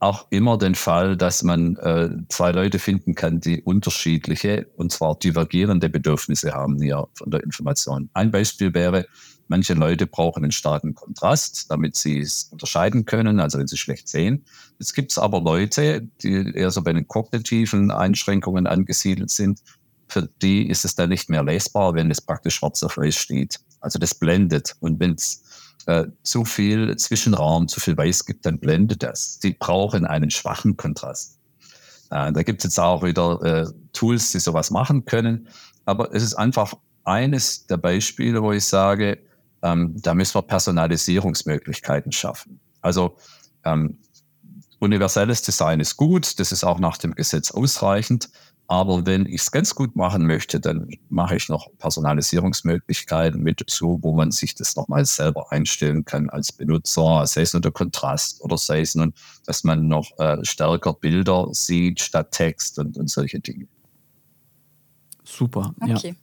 auch immer den Fall, dass man äh, zwei Leute finden kann, die unterschiedliche und zwar divergierende Bedürfnisse haben hier von der Information. Ein Beispiel wäre, manche Leute brauchen einen starken Kontrast, damit sie es unterscheiden können, also wenn sie schlecht sehen. Jetzt gibt es aber Leute, die eher so bei den kognitiven Einschränkungen angesiedelt sind. Für die ist es dann nicht mehr lesbar, wenn es praktisch schwarz auf weiß steht. Also das blendet. Und wenn es äh, zu viel Zwischenraum, zu viel Weiß gibt, dann blendet das. Die brauchen einen schwachen Kontrast. Äh, da gibt es jetzt auch wieder äh, Tools, die sowas machen können. Aber es ist einfach eines der Beispiele, wo ich sage, ähm, da müssen wir Personalisierungsmöglichkeiten schaffen. Also ähm, universelles Design ist gut, das ist auch nach dem Gesetz ausreichend. Aber wenn ich es ganz gut machen möchte, dann mache ich noch Personalisierungsmöglichkeiten mit dazu, wo man sich das nochmal selber einstellen kann als Benutzer, sei es nur der Kontrast oder sei es nun, dass man noch äh, stärker Bilder sieht statt Text und, und solche Dinge. Super, okay. ja.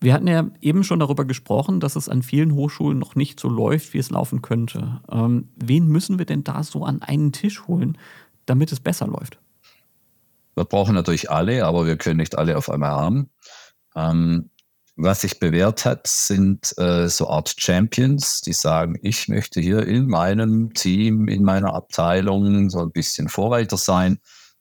Wir hatten ja eben schon darüber gesprochen, dass es an vielen Hochschulen noch nicht so läuft, wie es laufen könnte. Ähm, wen müssen wir denn da so an einen Tisch holen, damit es besser läuft? Wir brauchen natürlich alle, aber wir können nicht alle auf einmal haben. Ähm, was sich bewährt hat, sind äh, so Art Champions, die sagen, ich möchte hier in meinem Team, in meiner Abteilung so ein bisschen Vorreiter sein.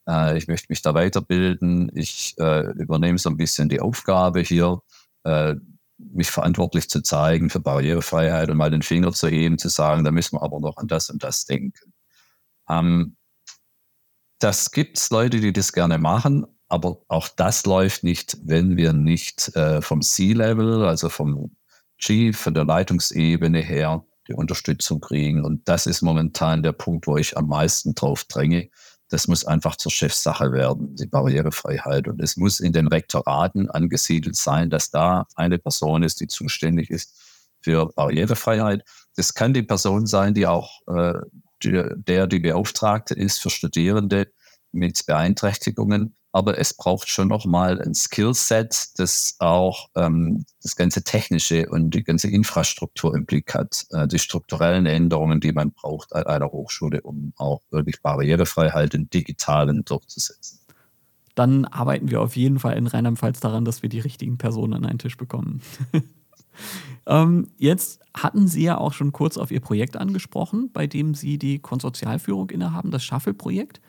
Äh, ich möchte mich da weiterbilden. Ich äh, übernehme so ein bisschen die Aufgabe hier, äh, mich verantwortlich zu zeigen für Barrierefreiheit und mal den Finger zu heben, zu sagen, da müssen wir aber noch an das und das denken. Ähm, das gibt's Leute, die das gerne machen, aber auch das läuft nicht, wenn wir nicht äh, vom C-Level, also vom Chief, von der Leitungsebene her, die Unterstützung kriegen. Und das ist momentan der Punkt, wo ich am meisten drauf dränge. Das muss einfach zur Chefsache werden, die Barrierefreiheit. Und es muss in den Rektoraten angesiedelt sein, dass da eine Person ist, die zuständig ist für Barrierefreiheit. Das kann die Person sein, die auch äh, der die Beauftragte ist für Studierende mit Beeinträchtigungen. Aber es braucht schon nochmal ein Skillset, das auch ähm, das ganze Technische und die ganze Infrastruktur im Blick hat, äh, die strukturellen Änderungen, die man braucht an einer Hochschule, um auch wirklich Barrierefreiheit im Digitalen durchzusetzen. Dann arbeiten wir auf jeden Fall in Rheinland-Pfalz daran, dass wir die richtigen Personen an einen Tisch bekommen. Ähm, jetzt hatten Sie ja auch schon kurz auf Ihr Projekt angesprochen, bei dem Sie die Konsortialführung innehaben, das Shuffle-Projekt.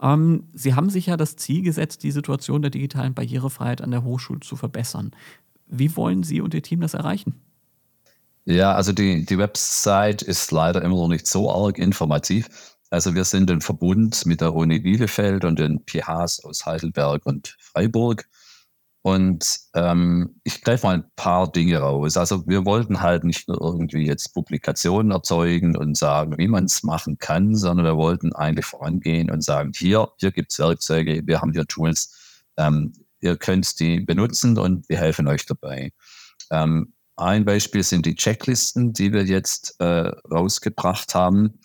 Ähm, Sie haben sich ja das Ziel gesetzt, die Situation der digitalen Barrierefreiheit an der Hochschule zu verbessern. Wie wollen Sie und Ihr Team das erreichen? Ja, also die, die Website ist leider immer noch nicht so arg informativ. Also wir sind ein Verbund mit der Uni Bielefeld und den PHs aus Heidelberg und Freiburg. Und ähm, ich greife mal ein paar Dinge raus. Also wir wollten halt nicht nur irgendwie jetzt Publikationen erzeugen und sagen, wie man es machen kann, sondern wir wollten eigentlich vorangehen und sagen, hier, hier gibt es Werkzeuge, wir haben hier Tools, ähm, ihr könnt die benutzen und wir helfen euch dabei. Ähm, ein Beispiel sind die Checklisten, die wir jetzt äh, rausgebracht haben.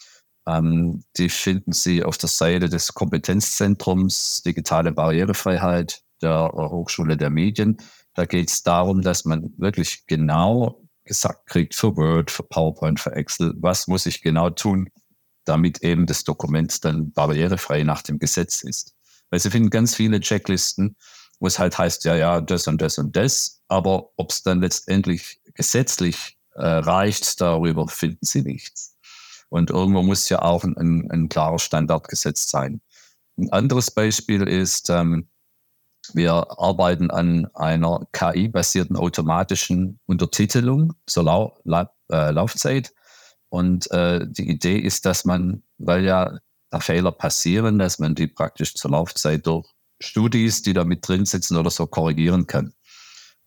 Ähm, die finden Sie auf der Seite des Kompetenzzentrums Digitale Barrierefreiheit der Hochschule der Medien. Da geht es darum, dass man wirklich genau gesagt kriegt für Word, für PowerPoint, für Excel, was muss ich genau tun, damit eben das Dokument dann barrierefrei nach dem Gesetz ist. Weil Sie finden ganz viele Checklisten, wo es halt heißt, ja, ja, das und das und das, aber ob es dann letztendlich gesetzlich äh, reicht, darüber finden Sie nichts. Und irgendwo muss ja auch ein, ein, klarer Standard gesetzt sein. Ein anderes Beispiel ist, ähm, wir arbeiten an einer KI-basierten automatischen Untertitelung zur Lau La äh, Laufzeit. Und äh, die Idee ist, dass man, weil ja da Fehler passieren, dass man die praktisch zur Laufzeit durch Studis, die da mit drin sitzen oder so, korrigieren kann.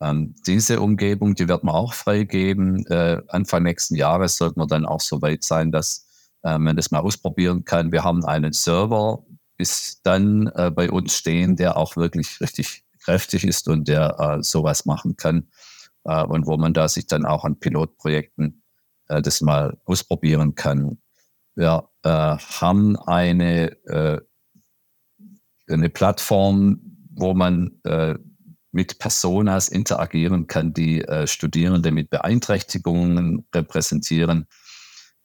Ähm, diese Umgebung, die wird man auch freigeben. Äh, Anfang nächsten Jahres sollte man dann auch so weit sein, dass äh, man das mal ausprobieren kann. Wir haben einen Server, bis dann äh, bei uns stehen, der auch wirklich richtig kräftig ist und der äh, sowas machen kann äh, und wo man da sich dann auch an Pilotprojekten äh, das mal ausprobieren kann. Wir äh, haben eine, äh, eine Plattform, wo man äh, mit Personas interagieren kann, die Studierende mit Beeinträchtigungen repräsentieren.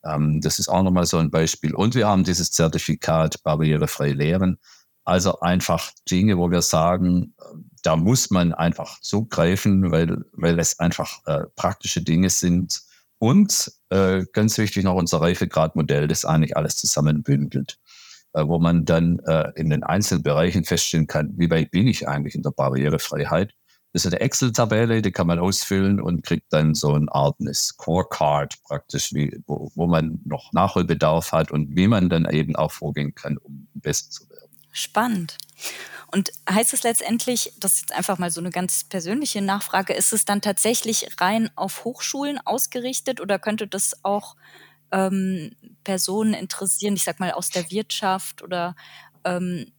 Ähm, das ist auch nochmal so ein Beispiel. Und wir haben dieses Zertifikat barrierefrei lehren. Also einfach Dinge, wo wir sagen, da muss man einfach zugreifen, weil, weil es einfach äh, praktische Dinge sind. Und äh, ganz wichtig noch unser Reifegradmodell, das eigentlich alles zusammenbündelt, äh, wo man dann äh, in den einzelnen Bereichen feststellen kann, wie weit bin ich eigentlich in der Barrierefreiheit das ist eine Excel-Tabelle, die kann man ausfüllen und kriegt dann so eine Art eine Scorecard praktisch, wie, wo, wo man noch Nachholbedarf hat und wie man dann eben auch vorgehen kann, um besser zu werden. Spannend. Und heißt es letztendlich, das ist jetzt einfach mal so eine ganz persönliche Nachfrage, ist es dann tatsächlich rein auf Hochschulen ausgerichtet oder könnte das auch ähm, Personen interessieren, ich sag mal aus der Wirtschaft oder ähm,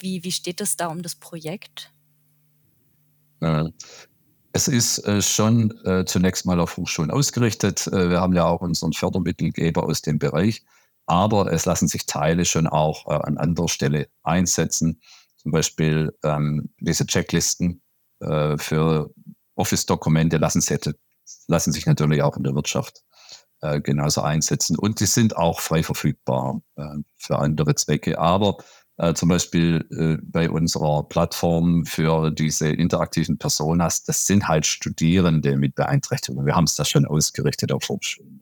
wie, wie steht es da um das Projekt? Äh, es ist äh, schon äh, zunächst mal auf Hochschulen ausgerichtet. wir haben ja auch unseren Fördermittelgeber aus dem Bereich, aber es lassen sich Teile schon auch an anderer Stelle einsetzen. Zum Beispiel ähm, diese Checklisten für Office-Dokumente lassen, lassen sich natürlich auch in der Wirtschaft genauso einsetzen. Und die sind auch frei verfügbar für andere Zwecke. Aber äh, zum Beispiel äh, bei unserer Plattform für diese interaktiven Personas, das sind halt Studierende mit Beeinträchtigungen. Wir haben es da schon ausgerichtet auf Hochschulen.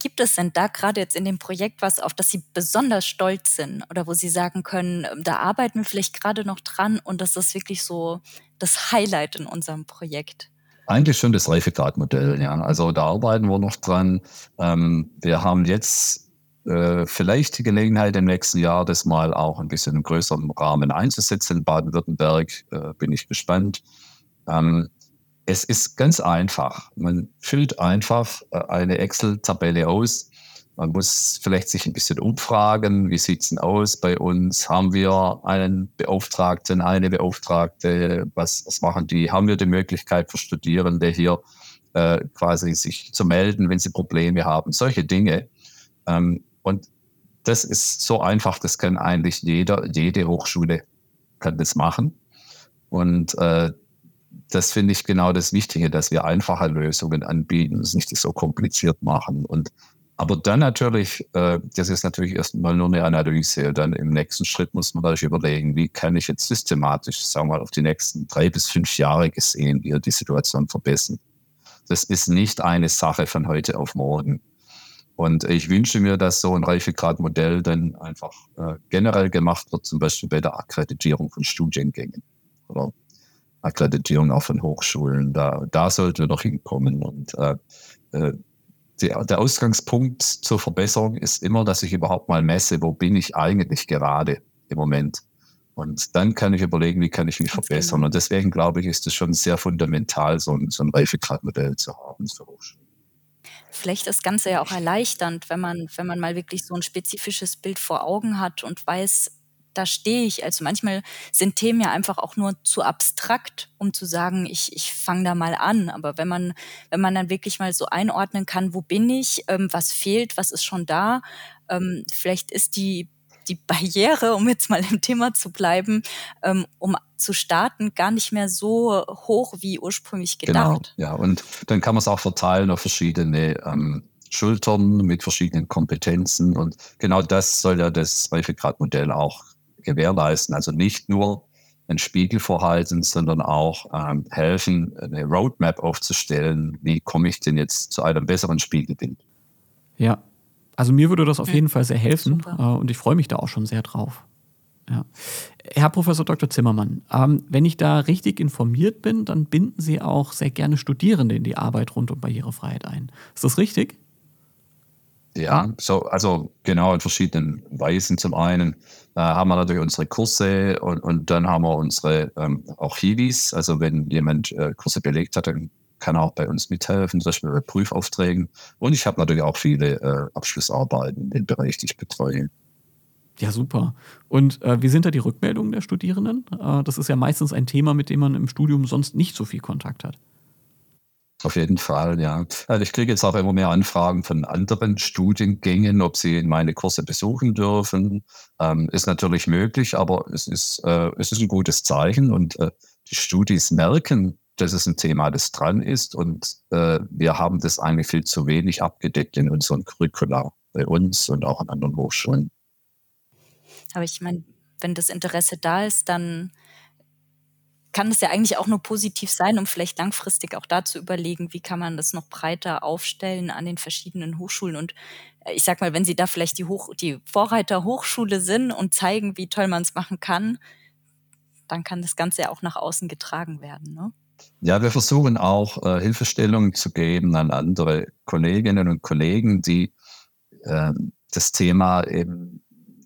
Gibt es denn da gerade jetzt in dem Projekt was, auf das Sie besonders stolz sind oder wo Sie sagen können, ähm, da arbeiten wir vielleicht gerade noch dran und das ist wirklich so das Highlight in unserem Projekt? Eigentlich schon das Reifegradmodell, ja. Also da arbeiten wir noch dran. Ähm, wir haben jetzt äh, vielleicht die Gelegenheit im nächsten Jahr, das mal auch ein bisschen im größeren Rahmen einzusetzen. In Baden-Württemberg äh, bin ich gespannt. Ähm, es ist ganz einfach. Man füllt einfach äh, eine Excel-Tabelle aus. Man muss vielleicht sich ein bisschen umfragen, wie sieht's denn aus bei uns? Haben wir einen Beauftragten, eine Beauftragte? Was, was machen die? Haben wir die Möglichkeit für Studierende hier äh, quasi sich zu melden, wenn sie Probleme haben? Solche Dinge. Ähm, und das ist so einfach, das kann eigentlich jeder, jede Hochschule kann das machen. Und äh, das finde ich genau das Wichtige, dass wir einfache Lösungen anbieten, es nicht so kompliziert machen. Und aber dann natürlich, äh, das ist natürlich erstmal nur eine Analyse. Dann im nächsten Schritt muss man sich überlegen, wie kann ich jetzt systematisch, sagen wir mal, auf die nächsten drei bis fünf Jahre gesehen, hier die Situation verbessern. Das ist nicht eine Sache von heute auf morgen. Und ich wünsche mir, dass so ein Reifegradmodell dann einfach äh, generell gemacht wird, zum Beispiel bei der Akkreditierung von Studiengängen oder Akkreditierung auch von Hochschulen. Da, da sollten wir noch hinkommen. Und äh, äh, die, der Ausgangspunkt zur Verbesserung ist immer, dass ich überhaupt mal messe, wo bin ich eigentlich gerade im Moment. Und dann kann ich überlegen, wie kann ich mich verbessern. Genau. Und deswegen glaube ich, ist es schon sehr fundamental, so ein, so ein Reifegradmodell zu haben für Hochschulen. Vielleicht das Ganze ja auch erleichternd, wenn man, wenn man mal wirklich so ein spezifisches Bild vor Augen hat und weiß, da stehe ich. Also manchmal sind Themen ja einfach auch nur zu abstrakt, um zu sagen, ich, ich fange da mal an. Aber wenn man, wenn man dann wirklich mal so einordnen kann, wo bin ich, ähm, was fehlt, was ist schon da, ähm, vielleicht ist die die Barriere, um jetzt mal im Thema zu bleiben, ähm, um zu starten, gar nicht mehr so hoch wie ursprünglich genau, gedacht. Genau, ja, und dann kann man es auch verteilen auf verschiedene ähm, Schultern mit verschiedenen Kompetenzen und genau das soll ja das Reifegradmodell auch gewährleisten. Also nicht nur ein Spiegel vorhalten, sondern auch ähm, helfen, eine Roadmap aufzustellen. Wie komme ich denn jetzt zu einem besseren Spiegelbild? Ja, also mir würde das auf jeden Fall sehr helfen Super. Äh, und ich freue mich da auch schon sehr drauf. Ja. Herr Professor Dr. Zimmermann, ähm, wenn ich da richtig informiert bin, dann binden Sie auch sehr gerne Studierende in die Arbeit rund um Barrierefreiheit ein. Ist das richtig? Ja, so, also genau in verschiedenen Weisen. Zum einen äh, haben wir natürlich unsere Kurse und, und dann haben wir unsere ähm, auch Hiwis. Also wenn jemand äh, Kurse belegt hat, dann kann auch bei uns mithelfen, zum Beispiel bei Prüfaufträgen. Und ich habe natürlich auch viele äh, Abschlussarbeiten in dem Bereich, die ich betreue. Ja, super. Und äh, wie sind da die Rückmeldungen der Studierenden? Äh, das ist ja meistens ein Thema, mit dem man im Studium sonst nicht so viel Kontakt hat. Auf jeden Fall, ja. Also ich kriege jetzt auch immer mehr Anfragen von anderen Studiengängen, ob sie meine Kurse besuchen dürfen. Ähm, ist natürlich möglich, aber es ist, äh, es ist ein gutes Zeichen und äh, die Studis merken, dass es ein Thema, das dran ist und äh, wir haben das eigentlich viel zu wenig abgedeckt in unseren Curricula bei uns und auch an anderen Hochschulen. Aber ich meine, wenn das Interesse da ist, dann kann es ja eigentlich auch nur positiv sein, um vielleicht langfristig auch da zu überlegen, wie kann man das noch breiter aufstellen an den verschiedenen Hochschulen. Und äh, ich sag mal, wenn Sie da vielleicht die, Hoch die Vorreiter Hochschule sind und zeigen, wie toll man es machen kann, dann kann das Ganze ja auch nach außen getragen werden. Ne? Ja, wir versuchen auch äh, Hilfestellungen zu geben an andere Kolleginnen und Kollegen, die äh, das Thema eben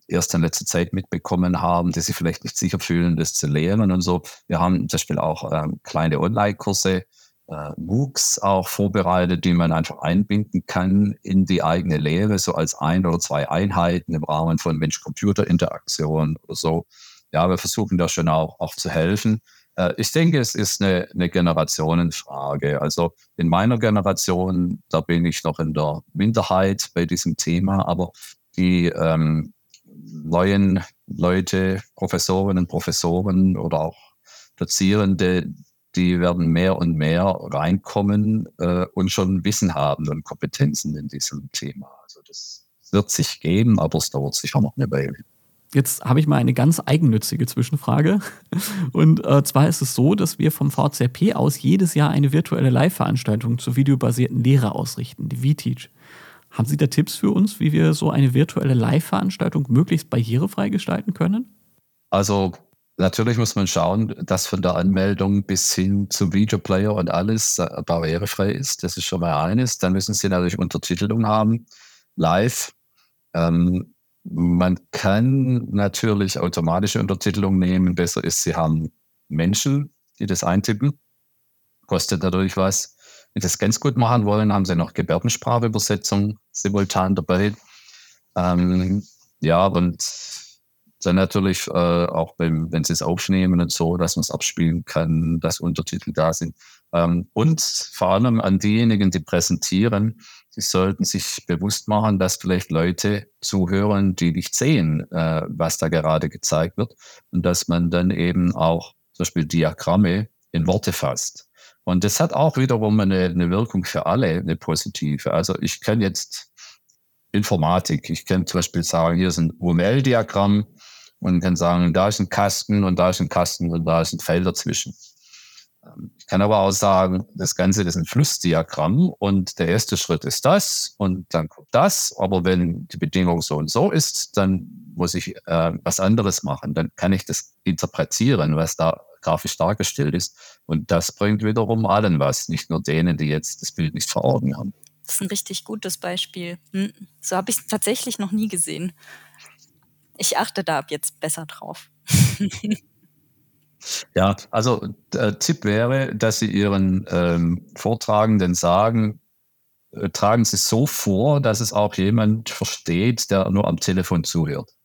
erst in letzter Zeit mitbekommen haben, die sich vielleicht nicht sicher fühlen, das zu lernen und so. Wir haben zum Beispiel auch ähm, kleine Online-Kurse, äh, MOOCs auch vorbereitet, die man einfach einbinden kann in die eigene Lehre, so als ein oder zwei Einheiten im Rahmen von Mensch-Computer-Interaktion oder so. Ja, wir versuchen da schon auch, auch zu helfen. Äh, ich denke, es ist eine, eine Generationenfrage. Also in meiner Generation, da bin ich noch in der Minderheit bei diesem Thema, aber die ähm, neuen Leute, Professorinnen, Professoren oder auch Dozierende, die werden mehr und mehr reinkommen äh, und schon Wissen haben und Kompetenzen in diesem Thema. Also das wird sich geben, aber es dauert sicher noch eine Weile. Jetzt habe ich mal eine ganz eigennützige Zwischenfrage. Und äh, zwar ist es so, dass wir vom VCRP aus jedes Jahr eine virtuelle Live-Veranstaltung zur videobasierten Lehre ausrichten, die VTeach. Haben Sie da Tipps für uns, wie wir so eine virtuelle Live-Veranstaltung möglichst barrierefrei gestalten können? Also natürlich muss man schauen, dass von der Anmeldung bis hin zum Videoplayer und alles äh, barrierefrei ist. Das ist schon mal eines. Dann müssen Sie natürlich Untertitelung haben, live. Ähm, man kann natürlich automatische Untertitelung nehmen. Besser ist, Sie haben Menschen, die das eintippen. Kostet natürlich was. Wenn Sie das ganz gut machen wollen, haben Sie noch Gebärdensprachübersetzung simultan dabei. Ähm, ja, und dann natürlich äh, auch beim, wenn Sie es aufnehmen und so, dass man es abspielen kann, dass Untertitel da sind. Ähm, und vor allem an diejenigen, die präsentieren, Sie sollten sich bewusst machen, dass vielleicht Leute zuhören, die nicht sehen, äh, was da gerade gezeigt wird und dass man dann eben auch zum Beispiel Diagramme in Worte fasst. Und das hat auch wiederum eine, eine Wirkung für alle, eine positive. Also ich kann jetzt Informatik, ich kann zum Beispiel sagen, hier ist ein UML-Diagramm und kann sagen, da ist ein Kasten und da ist ein Kasten und da ist ein Feld dazwischen. Ich kann aber auch sagen, das Ganze ist ein Flussdiagramm und der erste Schritt ist das und dann kommt das. Aber wenn die Bedingung so und so ist, dann muss ich äh, was anderes machen. Dann kann ich das interpretieren, was da grafisch dargestellt ist. Und das bringt wiederum allen was, nicht nur denen, die jetzt das Bild nicht vor Augen haben. Das ist ein richtig gutes Beispiel. Hm, so habe ich es tatsächlich noch nie gesehen. Ich achte da ab jetzt besser drauf. ja, also der äh, Tipp wäre, dass Sie Ihren ähm, Vortragenden sagen, äh, tragen Sie es so vor, dass es auch jemand versteht, der nur am Telefon zuhört.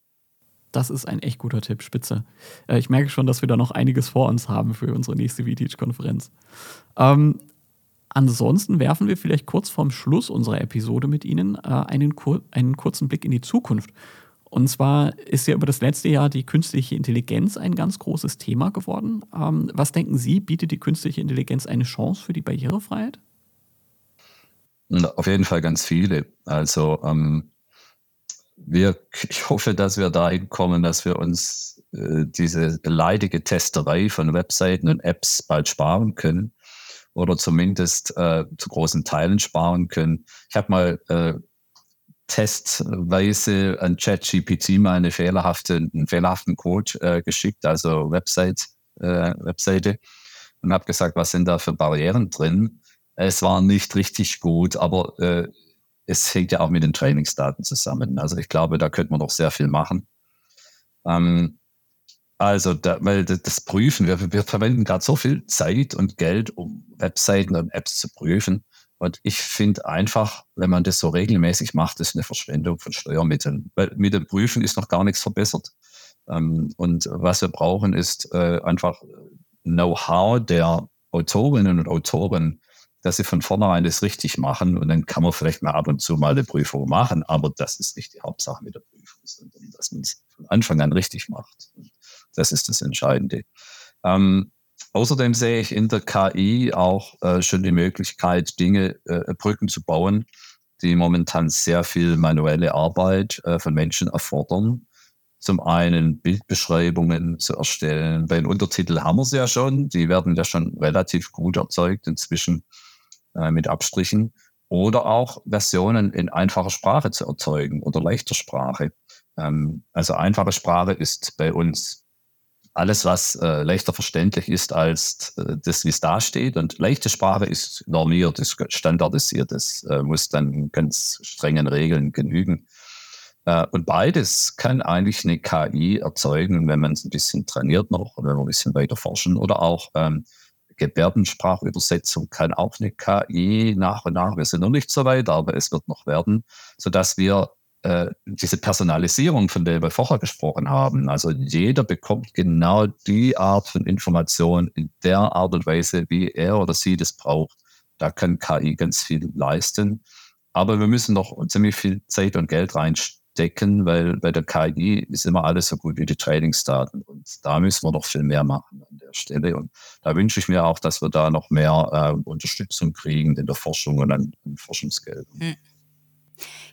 Das ist ein echt guter Tipp, spitze. Äh, ich merke schon, dass wir da noch einiges vor uns haben für unsere nächste VTeach-Konferenz. Ähm, ansonsten werfen wir vielleicht kurz vorm Schluss unserer Episode mit Ihnen äh, einen, kur einen kurzen Blick in die Zukunft. Und zwar ist ja über das letzte Jahr die künstliche Intelligenz ein ganz großes Thema geworden. Ähm, was denken Sie, bietet die künstliche Intelligenz eine Chance für die Barrierefreiheit? Auf jeden Fall ganz viele. Also ähm, wir, ich hoffe, dass wir dahin kommen, dass wir uns äh, diese leidige Testerei von Webseiten und Apps bald sparen können oder zumindest äh, zu großen Teilen sparen können. Ich habe mal äh, testweise an ChatGPT mal eine fehlerhafte, einen fehlerhaften Code äh, geschickt, also Website, äh, Webseite, und habe gesagt, was sind da für Barrieren drin? Es war nicht richtig gut, aber äh, es hängt ja auch mit den Trainingsdaten zusammen. Also ich glaube, da könnte man noch sehr viel machen. Ähm, also, da, weil das Prüfen, wir, wir verwenden gerade so viel Zeit und Geld, um Webseiten und Apps zu prüfen. Und ich finde einfach, wenn man das so regelmäßig macht, ist eine Verschwendung von Steuermitteln. Weil mit dem Prüfen ist noch gar nichts verbessert. Ähm, und was wir brauchen, ist äh, einfach Know-how der Autorinnen und Autoren dass sie von vornherein das richtig machen und dann kann man vielleicht mal ab und zu mal eine Prüfung machen, aber das ist nicht die Hauptsache mit der Prüfung, sondern dass man es von Anfang an richtig macht. Das ist das Entscheidende. Ähm, außerdem sehe ich in der KI auch äh, schon die Möglichkeit, Dinge, äh, Brücken zu bauen, die momentan sehr viel manuelle Arbeit äh, von Menschen erfordern. Zum einen Bildbeschreibungen zu erstellen. Bei den Untertiteln haben wir es ja schon. Die werden ja schon relativ gut erzeugt inzwischen äh, mit Abstrichen oder auch Versionen in einfacher Sprache zu erzeugen oder leichter Sprache. Ähm, also einfache Sprache ist bei uns alles, was äh, leichter verständlich ist als äh, das, wie es da steht. Und leichte Sprache ist normiert, ist standardisiert, das äh, muss dann ganz strengen Regeln genügen. Äh, und beides kann eigentlich eine KI erzeugen, wenn man es ein bisschen trainiert noch, wenn wir ein bisschen weiter forschen oder auch ähm, Gebärdensprachübersetzung kann auch eine KI nach und nach. Wir sind noch nicht so weit, aber es wird noch werden, sodass wir diese Personalisierung, von der wir vorher gesprochen haben, also jeder bekommt genau die Art von Information in der Art und Weise, wie er oder sie das braucht. Da kann KI ganz viel leisten. Aber wir müssen noch ziemlich viel Zeit und Geld reinstecken weil bei der KI ist immer alles so gut wie die Trainingsdaten. Und da müssen wir noch viel mehr machen an der Stelle. Und da wünsche ich mir auch, dass wir da noch mehr äh, Unterstützung kriegen in der Forschung und an, an Forschungsgeldern. Hm.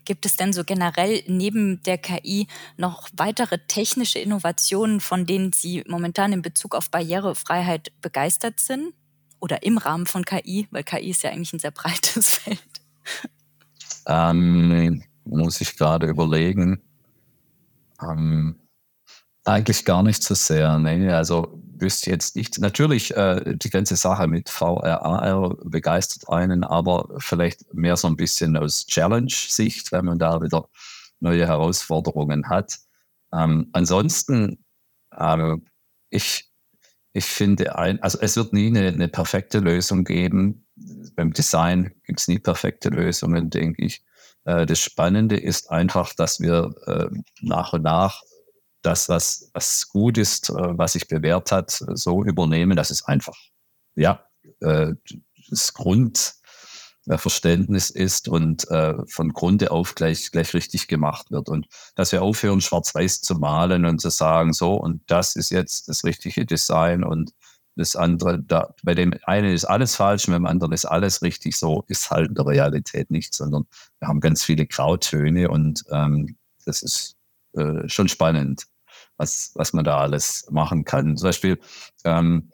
Gibt es denn so generell neben der KI noch weitere technische Innovationen, von denen Sie momentan in Bezug auf Barrierefreiheit begeistert sind? Oder im Rahmen von KI, weil KI ist ja eigentlich ein sehr breites Feld. Ähm, muss ich gerade überlegen. Ähm, eigentlich gar nicht so sehr. Nee, also wüsste jetzt nicht. Natürlich, äh, die ganze Sache mit VR, AR begeistert einen, aber vielleicht mehr so ein bisschen aus Challenge-Sicht, wenn man da wieder neue Herausforderungen hat. Ähm, ansonsten, äh, ich, ich finde, ein, also es wird nie eine, eine perfekte Lösung geben. Beim Design gibt es nie perfekte Lösungen, denke ich. Äh, das Spannende ist einfach, dass wir äh, nach und nach das, was, was gut ist, äh, was sich bewährt hat, so übernehmen, dass es einfach, ja, das Grundverständnis ist und von Grunde auf gleich, gleich richtig gemacht wird. Und dass wir aufhören, schwarz-weiß zu malen und zu sagen, so, und das ist jetzt das richtige Design und das andere, da, bei dem einen ist alles falsch, beim anderen ist alles richtig. So ist halt in der Realität nicht, sondern wir haben ganz viele Grautöne und ähm, das ist äh, schon spannend, was, was man da alles machen kann. Zum Beispiel, ähm,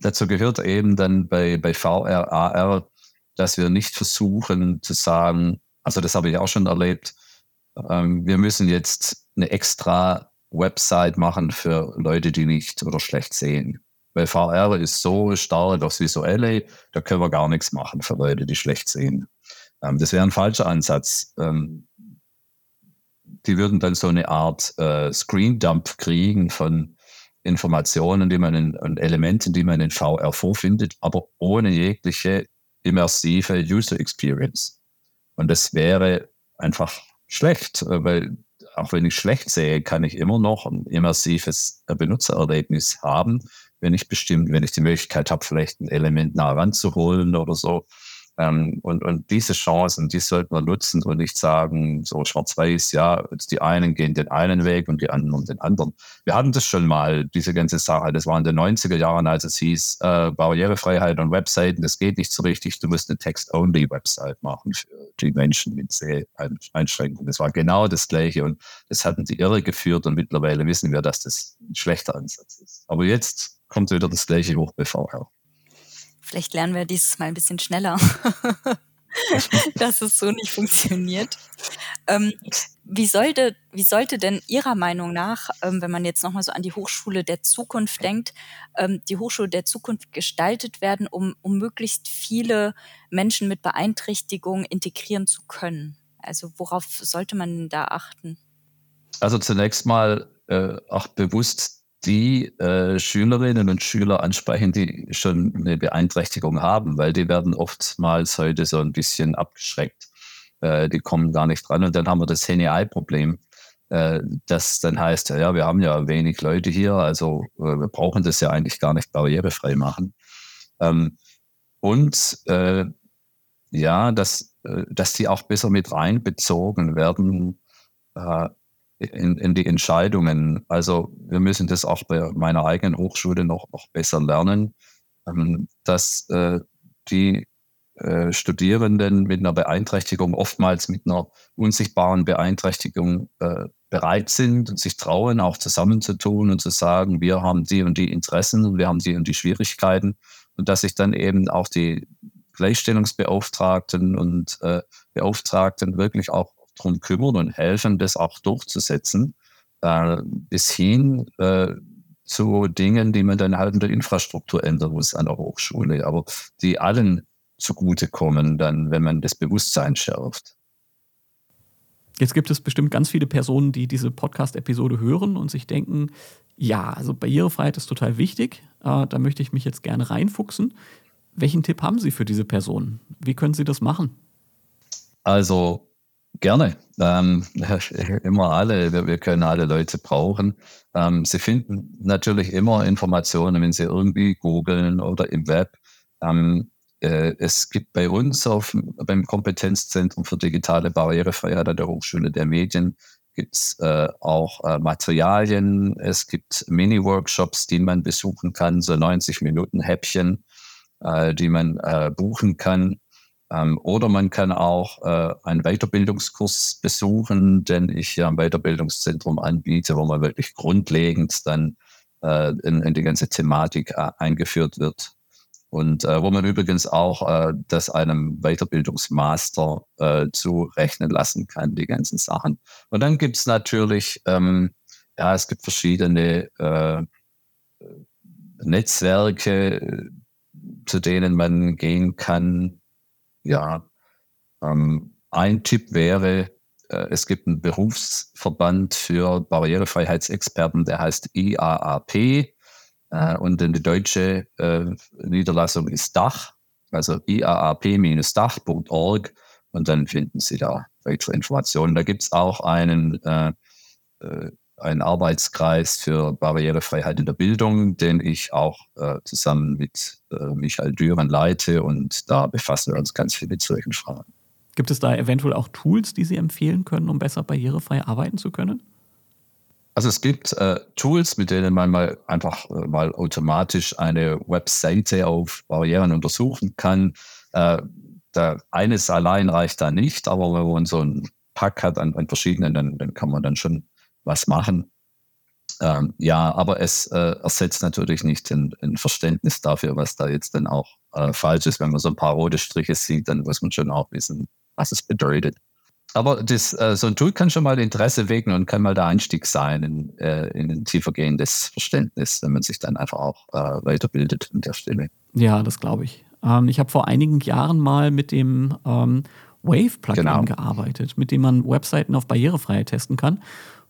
dazu gehört eben dann bei, bei VR, AR, dass wir nicht versuchen zu sagen, also das habe ich auch schon erlebt, ähm, wir müssen jetzt eine extra Website machen für Leute, die nicht oder schlecht sehen. Weil VR ist so starr das Visuelle, da können wir gar nichts machen für Leute, die schlecht sehen. Ähm, das wäre ein falscher Ansatz. Ähm, die würden dann so eine Art äh, Screen Dump kriegen von Informationen, die man in, und Elementen, die man in VR vorfindet, aber ohne jegliche immersive User Experience. Und das wäre einfach schlecht, äh, weil auch wenn ich schlecht sehe, kann ich immer noch ein immersives Benutzererlebnis haben, wenn ich bestimmt, wenn ich die Möglichkeit habe, vielleicht ein Element nah ranzuholen oder so. Ähm, und, und diese Chancen, die sollten wir nutzen und nicht sagen, so schwarz-weiß, ja, die einen gehen den einen Weg und die anderen den anderen. Wir hatten das schon mal, diese ganze Sache. Das war in den 90er Jahren, als es hieß, äh, Barrierefreiheit und Webseiten, das geht nicht so richtig. Du musst eine Text-Only-Website machen für die Menschen mit Seheinschränkungen. Das war genau das Gleiche und das hatten die irre geführt und mittlerweile wissen wir, dass das ein schlechter Ansatz ist. Aber jetzt kommt wieder das Gleiche hoch wie vorher. Vielleicht lernen wir dieses Mal ein bisschen schneller, dass es so nicht funktioniert. Ähm, wie, sollte, wie sollte denn Ihrer Meinung nach, ähm, wenn man jetzt nochmal so an die Hochschule der Zukunft denkt, ähm, die Hochschule der Zukunft gestaltet werden, um, um möglichst viele Menschen mit Beeinträchtigung integrieren zu können? Also worauf sollte man da achten? Also zunächst mal äh, auch bewusst die äh, Schülerinnen und Schüler ansprechen, die schon eine Beeinträchtigung haben, weil die werden oftmals heute so ein bisschen abgeschreckt. Äh, die kommen gar nicht dran. Und dann haben wir das Henne-Ei-Problem, äh, das dann heißt, ja, wir haben ja wenig Leute hier, also äh, wir brauchen das ja eigentlich gar nicht barrierefrei machen. Ähm, und äh, ja, dass, äh, dass die auch besser mit reinbezogen werden in, in die Entscheidungen. Also wir müssen das auch bei meiner eigenen Hochschule noch, noch besser lernen, ähm, dass äh, die äh, Studierenden mit einer Beeinträchtigung oftmals mit einer unsichtbaren Beeinträchtigung äh, bereit sind und sich trauen, auch zusammenzutun und zu sagen, wir haben die und die Interessen und wir haben die und die Schwierigkeiten und dass sich dann eben auch die Gleichstellungsbeauftragten und äh, Beauftragten wirklich auch darum kümmern und helfen, das auch durchzusetzen, äh, bis hin äh, zu Dingen, die man dann halt in der Infrastruktur ändern muss an der Hochschule, aber die allen zugutekommen, dann, wenn man das Bewusstsein schärft. Jetzt gibt es bestimmt ganz viele Personen, die diese Podcast-Episode hören und sich denken, ja, also Barrierefreiheit ist total wichtig, äh, da möchte ich mich jetzt gerne reinfuchsen. Welchen Tipp haben Sie für diese Personen? Wie können Sie das machen? Also Gerne. Ähm, immer alle, wir, wir, können alle Leute brauchen. Ähm, Sie finden natürlich immer Informationen, wenn Sie irgendwie googeln oder im Web. Ähm, äh, es gibt bei uns auf, beim Kompetenzzentrum für digitale Barrierefreiheit an der Hochschule der Medien gibt äh, auch äh, Materialien. Es gibt Mini-Workshops, die man besuchen kann, so 90 Minuten Häppchen, äh, die man äh, buchen kann. Ähm, oder man kann auch äh, einen Weiterbildungskurs besuchen, den ich hier am Weiterbildungszentrum anbiete, wo man wirklich grundlegend dann äh, in, in, die ganze Thematik äh, eingeführt wird. Und äh, wo man übrigens auch äh, das einem Weiterbildungsmaster äh, zurechnen lassen kann, die ganzen Sachen. Und dann gibt es natürlich, ähm, ja, es gibt verschiedene äh, Netzwerke, zu denen man gehen kann, ja, ähm, ein Tipp wäre, äh, es gibt einen Berufsverband für Barrierefreiheitsexperten, der heißt IAAP äh, und die deutsche äh, Niederlassung ist Dach, also iaap-dach.org und dann finden Sie da weitere Informationen. Da gibt es auch einen äh, äh, einen Arbeitskreis für Barrierefreiheit in der Bildung, den ich auch äh, zusammen mit Michael Düren leite und da befassen wir uns ganz viel mit solchen Fragen. Gibt es da eventuell auch Tools, die Sie empfehlen können, um besser barrierefrei arbeiten zu können? Also es gibt äh, Tools, mit denen man mal einfach äh, mal automatisch eine Webseite auf Barrieren untersuchen kann. Äh, da, eines allein reicht da nicht, aber wenn man so ein Pack hat an, an verschiedenen, dann, dann kann man dann schon was machen. Ähm, ja, aber es äh, ersetzt natürlich nicht ein, ein, Verständnis dafür, was da jetzt dann auch äh, falsch ist. Wenn man so ein paar rote Striche sieht, dann muss man schon auch wissen, was es bedeutet. Aber das, äh, so ein Tool kann schon mal Interesse wecken und kann mal der Einstieg sein in, äh, in ein tiefergehendes Verständnis, wenn man sich dann einfach auch äh, weiterbildet an der Stelle. Ja, das glaube ich. Ähm, ich habe vor einigen Jahren mal mit dem ähm, Wave-Plugin genau. gearbeitet, mit dem man Webseiten auf Barrierefreiheit testen kann.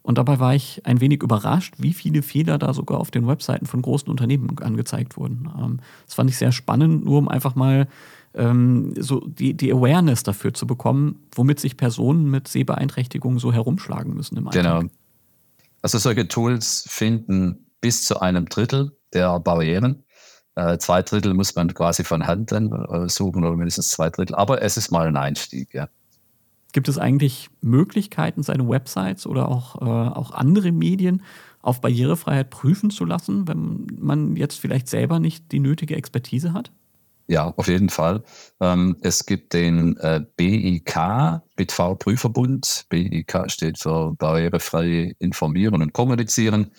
Und dabei war ich ein wenig überrascht, wie viele Fehler da sogar auf den Webseiten von großen Unternehmen angezeigt wurden. Ähm, das fand ich sehr spannend, nur um einfach mal ähm, so die, die Awareness dafür zu bekommen, womit sich Personen mit Sehbeeinträchtigungen so herumschlagen müssen im Alltag. Genau. Also solche Tools finden bis zu einem Drittel der Barrieren. Äh, zwei Drittel muss man quasi von Hand dann äh, suchen oder mindestens zwei Drittel. Aber es ist mal ein Einstieg, ja. Gibt es eigentlich Möglichkeiten, seine Websites oder auch, äh, auch andere Medien auf Barrierefreiheit prüfen zu lassen, wenn man jetzt vielleicht selber nicht die nötige Expertise hat? Ja, auf jeden Fall. Ähm, es gibt den äh, BIK, BITV Prüferbund. BIK steht für barrierefrei informieren und kommunizieren.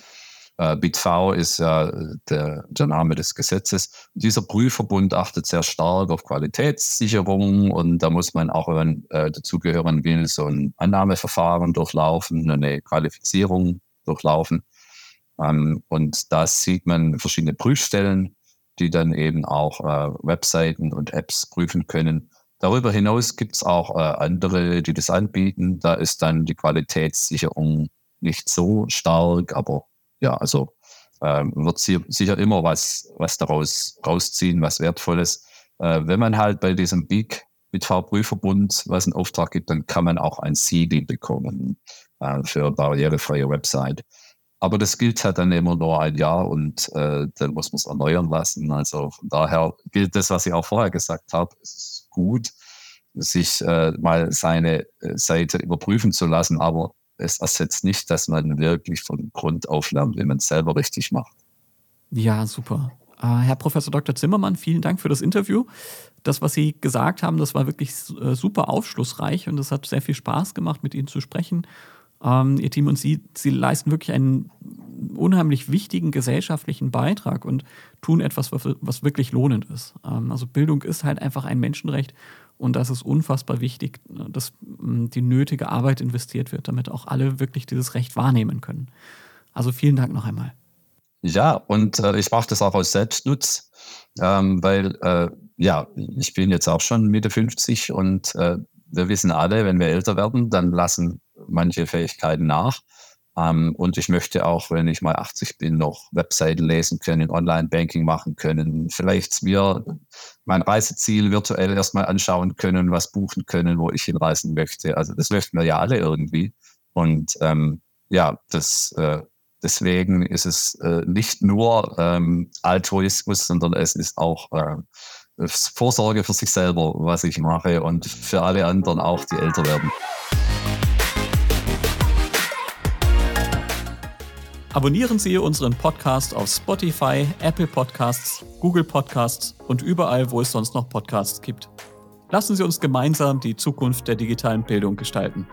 Äh, BITV ist ja der, der Name des Gesetzes. Dieser Prüferbund achtet sehr stark auf Qualitätssicherung und da muss man auch, wenn äh, dazugehören will, so ein Annahmeverfahren durchlaufen, eine Qualifizierung durchlaufen. Ähm, und da sieht man verschiedene Prüfstellen, die dann eben auch äh, Webseiten und Apps prüfen können. Darüber hinaus gibt es auch äh, andere, die das anbieten. Da ist dann die Qualitätssicherung nicht so stark, aber ja, also äh, wird sicher immer was, was daraus rausziehen, was Wertvolles. Äh, wenn man halt bei diesem Big mit V-Prüferbund was einen Auftrag gibt, dann kann man auch ein Siegel bekommen äh, für barrierefreie Website. Aber das gilt halt dann immer nur ein Jahr und äh, dann muss man es erneuern lassen. Also von daher gilt das, was ich auch vorher gesagt habe, es ist gut, sich äh, mal seine äh, Seite überprüfen zu lassen, aber es ersetzt nicht, dass man wirklich von Grund auf lernt, wie man es selber richtig macht. Ja, super. Äh, Herr Professor Dr. Zimmermann, vielen Dank für das Interview. Das, was Sie gesagt haben, das war wirklich äh, super aufschlussreich und es hat sehr viel Spaß gemacht, mit Ihnen zu sprechen. Ähm, ihr Team und Sie, Sie leisten wirklich einen unheimlich wichtigen gesellschaftlichen Beitrag und tun etwas, was, wirklich lohnend ist. Ähm, also Bildung ist halt einfach ein Menschenrecht und das ist unfassbar wichtig, dass ähm, die nötige Arbeit investiert wird, damit auch alle wirklich dieses Recht wahrnehmen können. Also vielen Dank noch einmal. Ja, und äh, ich mache das auch aus Selbstnutz, ähm, weil äh, ja, ich bin jetzt auch schon Mitte 50 und äh, wir wissen alle, wenn wir älter werden, dann lassen manche Fähigkeiten nach. Ähm, und ich möchte auch, wenn ich mal 80 bin, noch Webseiten lesen können, Online-Banking machen können, vielleicht mir mein Reiseziel virtuell erstmal anschauen können, was buchen können, wo ich hinreisen möchte. Also das möchten wir ja alle irgendwie. Und ähm, ja, das äh, deswegen ist es äh, nicht nur ähm, Altruismus, sondern es ist auch äh, Vorsorge für sich selber, was ich mache und für alle anderen auch, die älter werden. Abonnieren Sie unseren Podcast auf Spotify, Apple Podcasts, Google Podcasts und überall, wo es sonst noch Podcasts gibt. Lassen Sie uns gemeinsam die Zukunft der digitalen Bildung gestalten.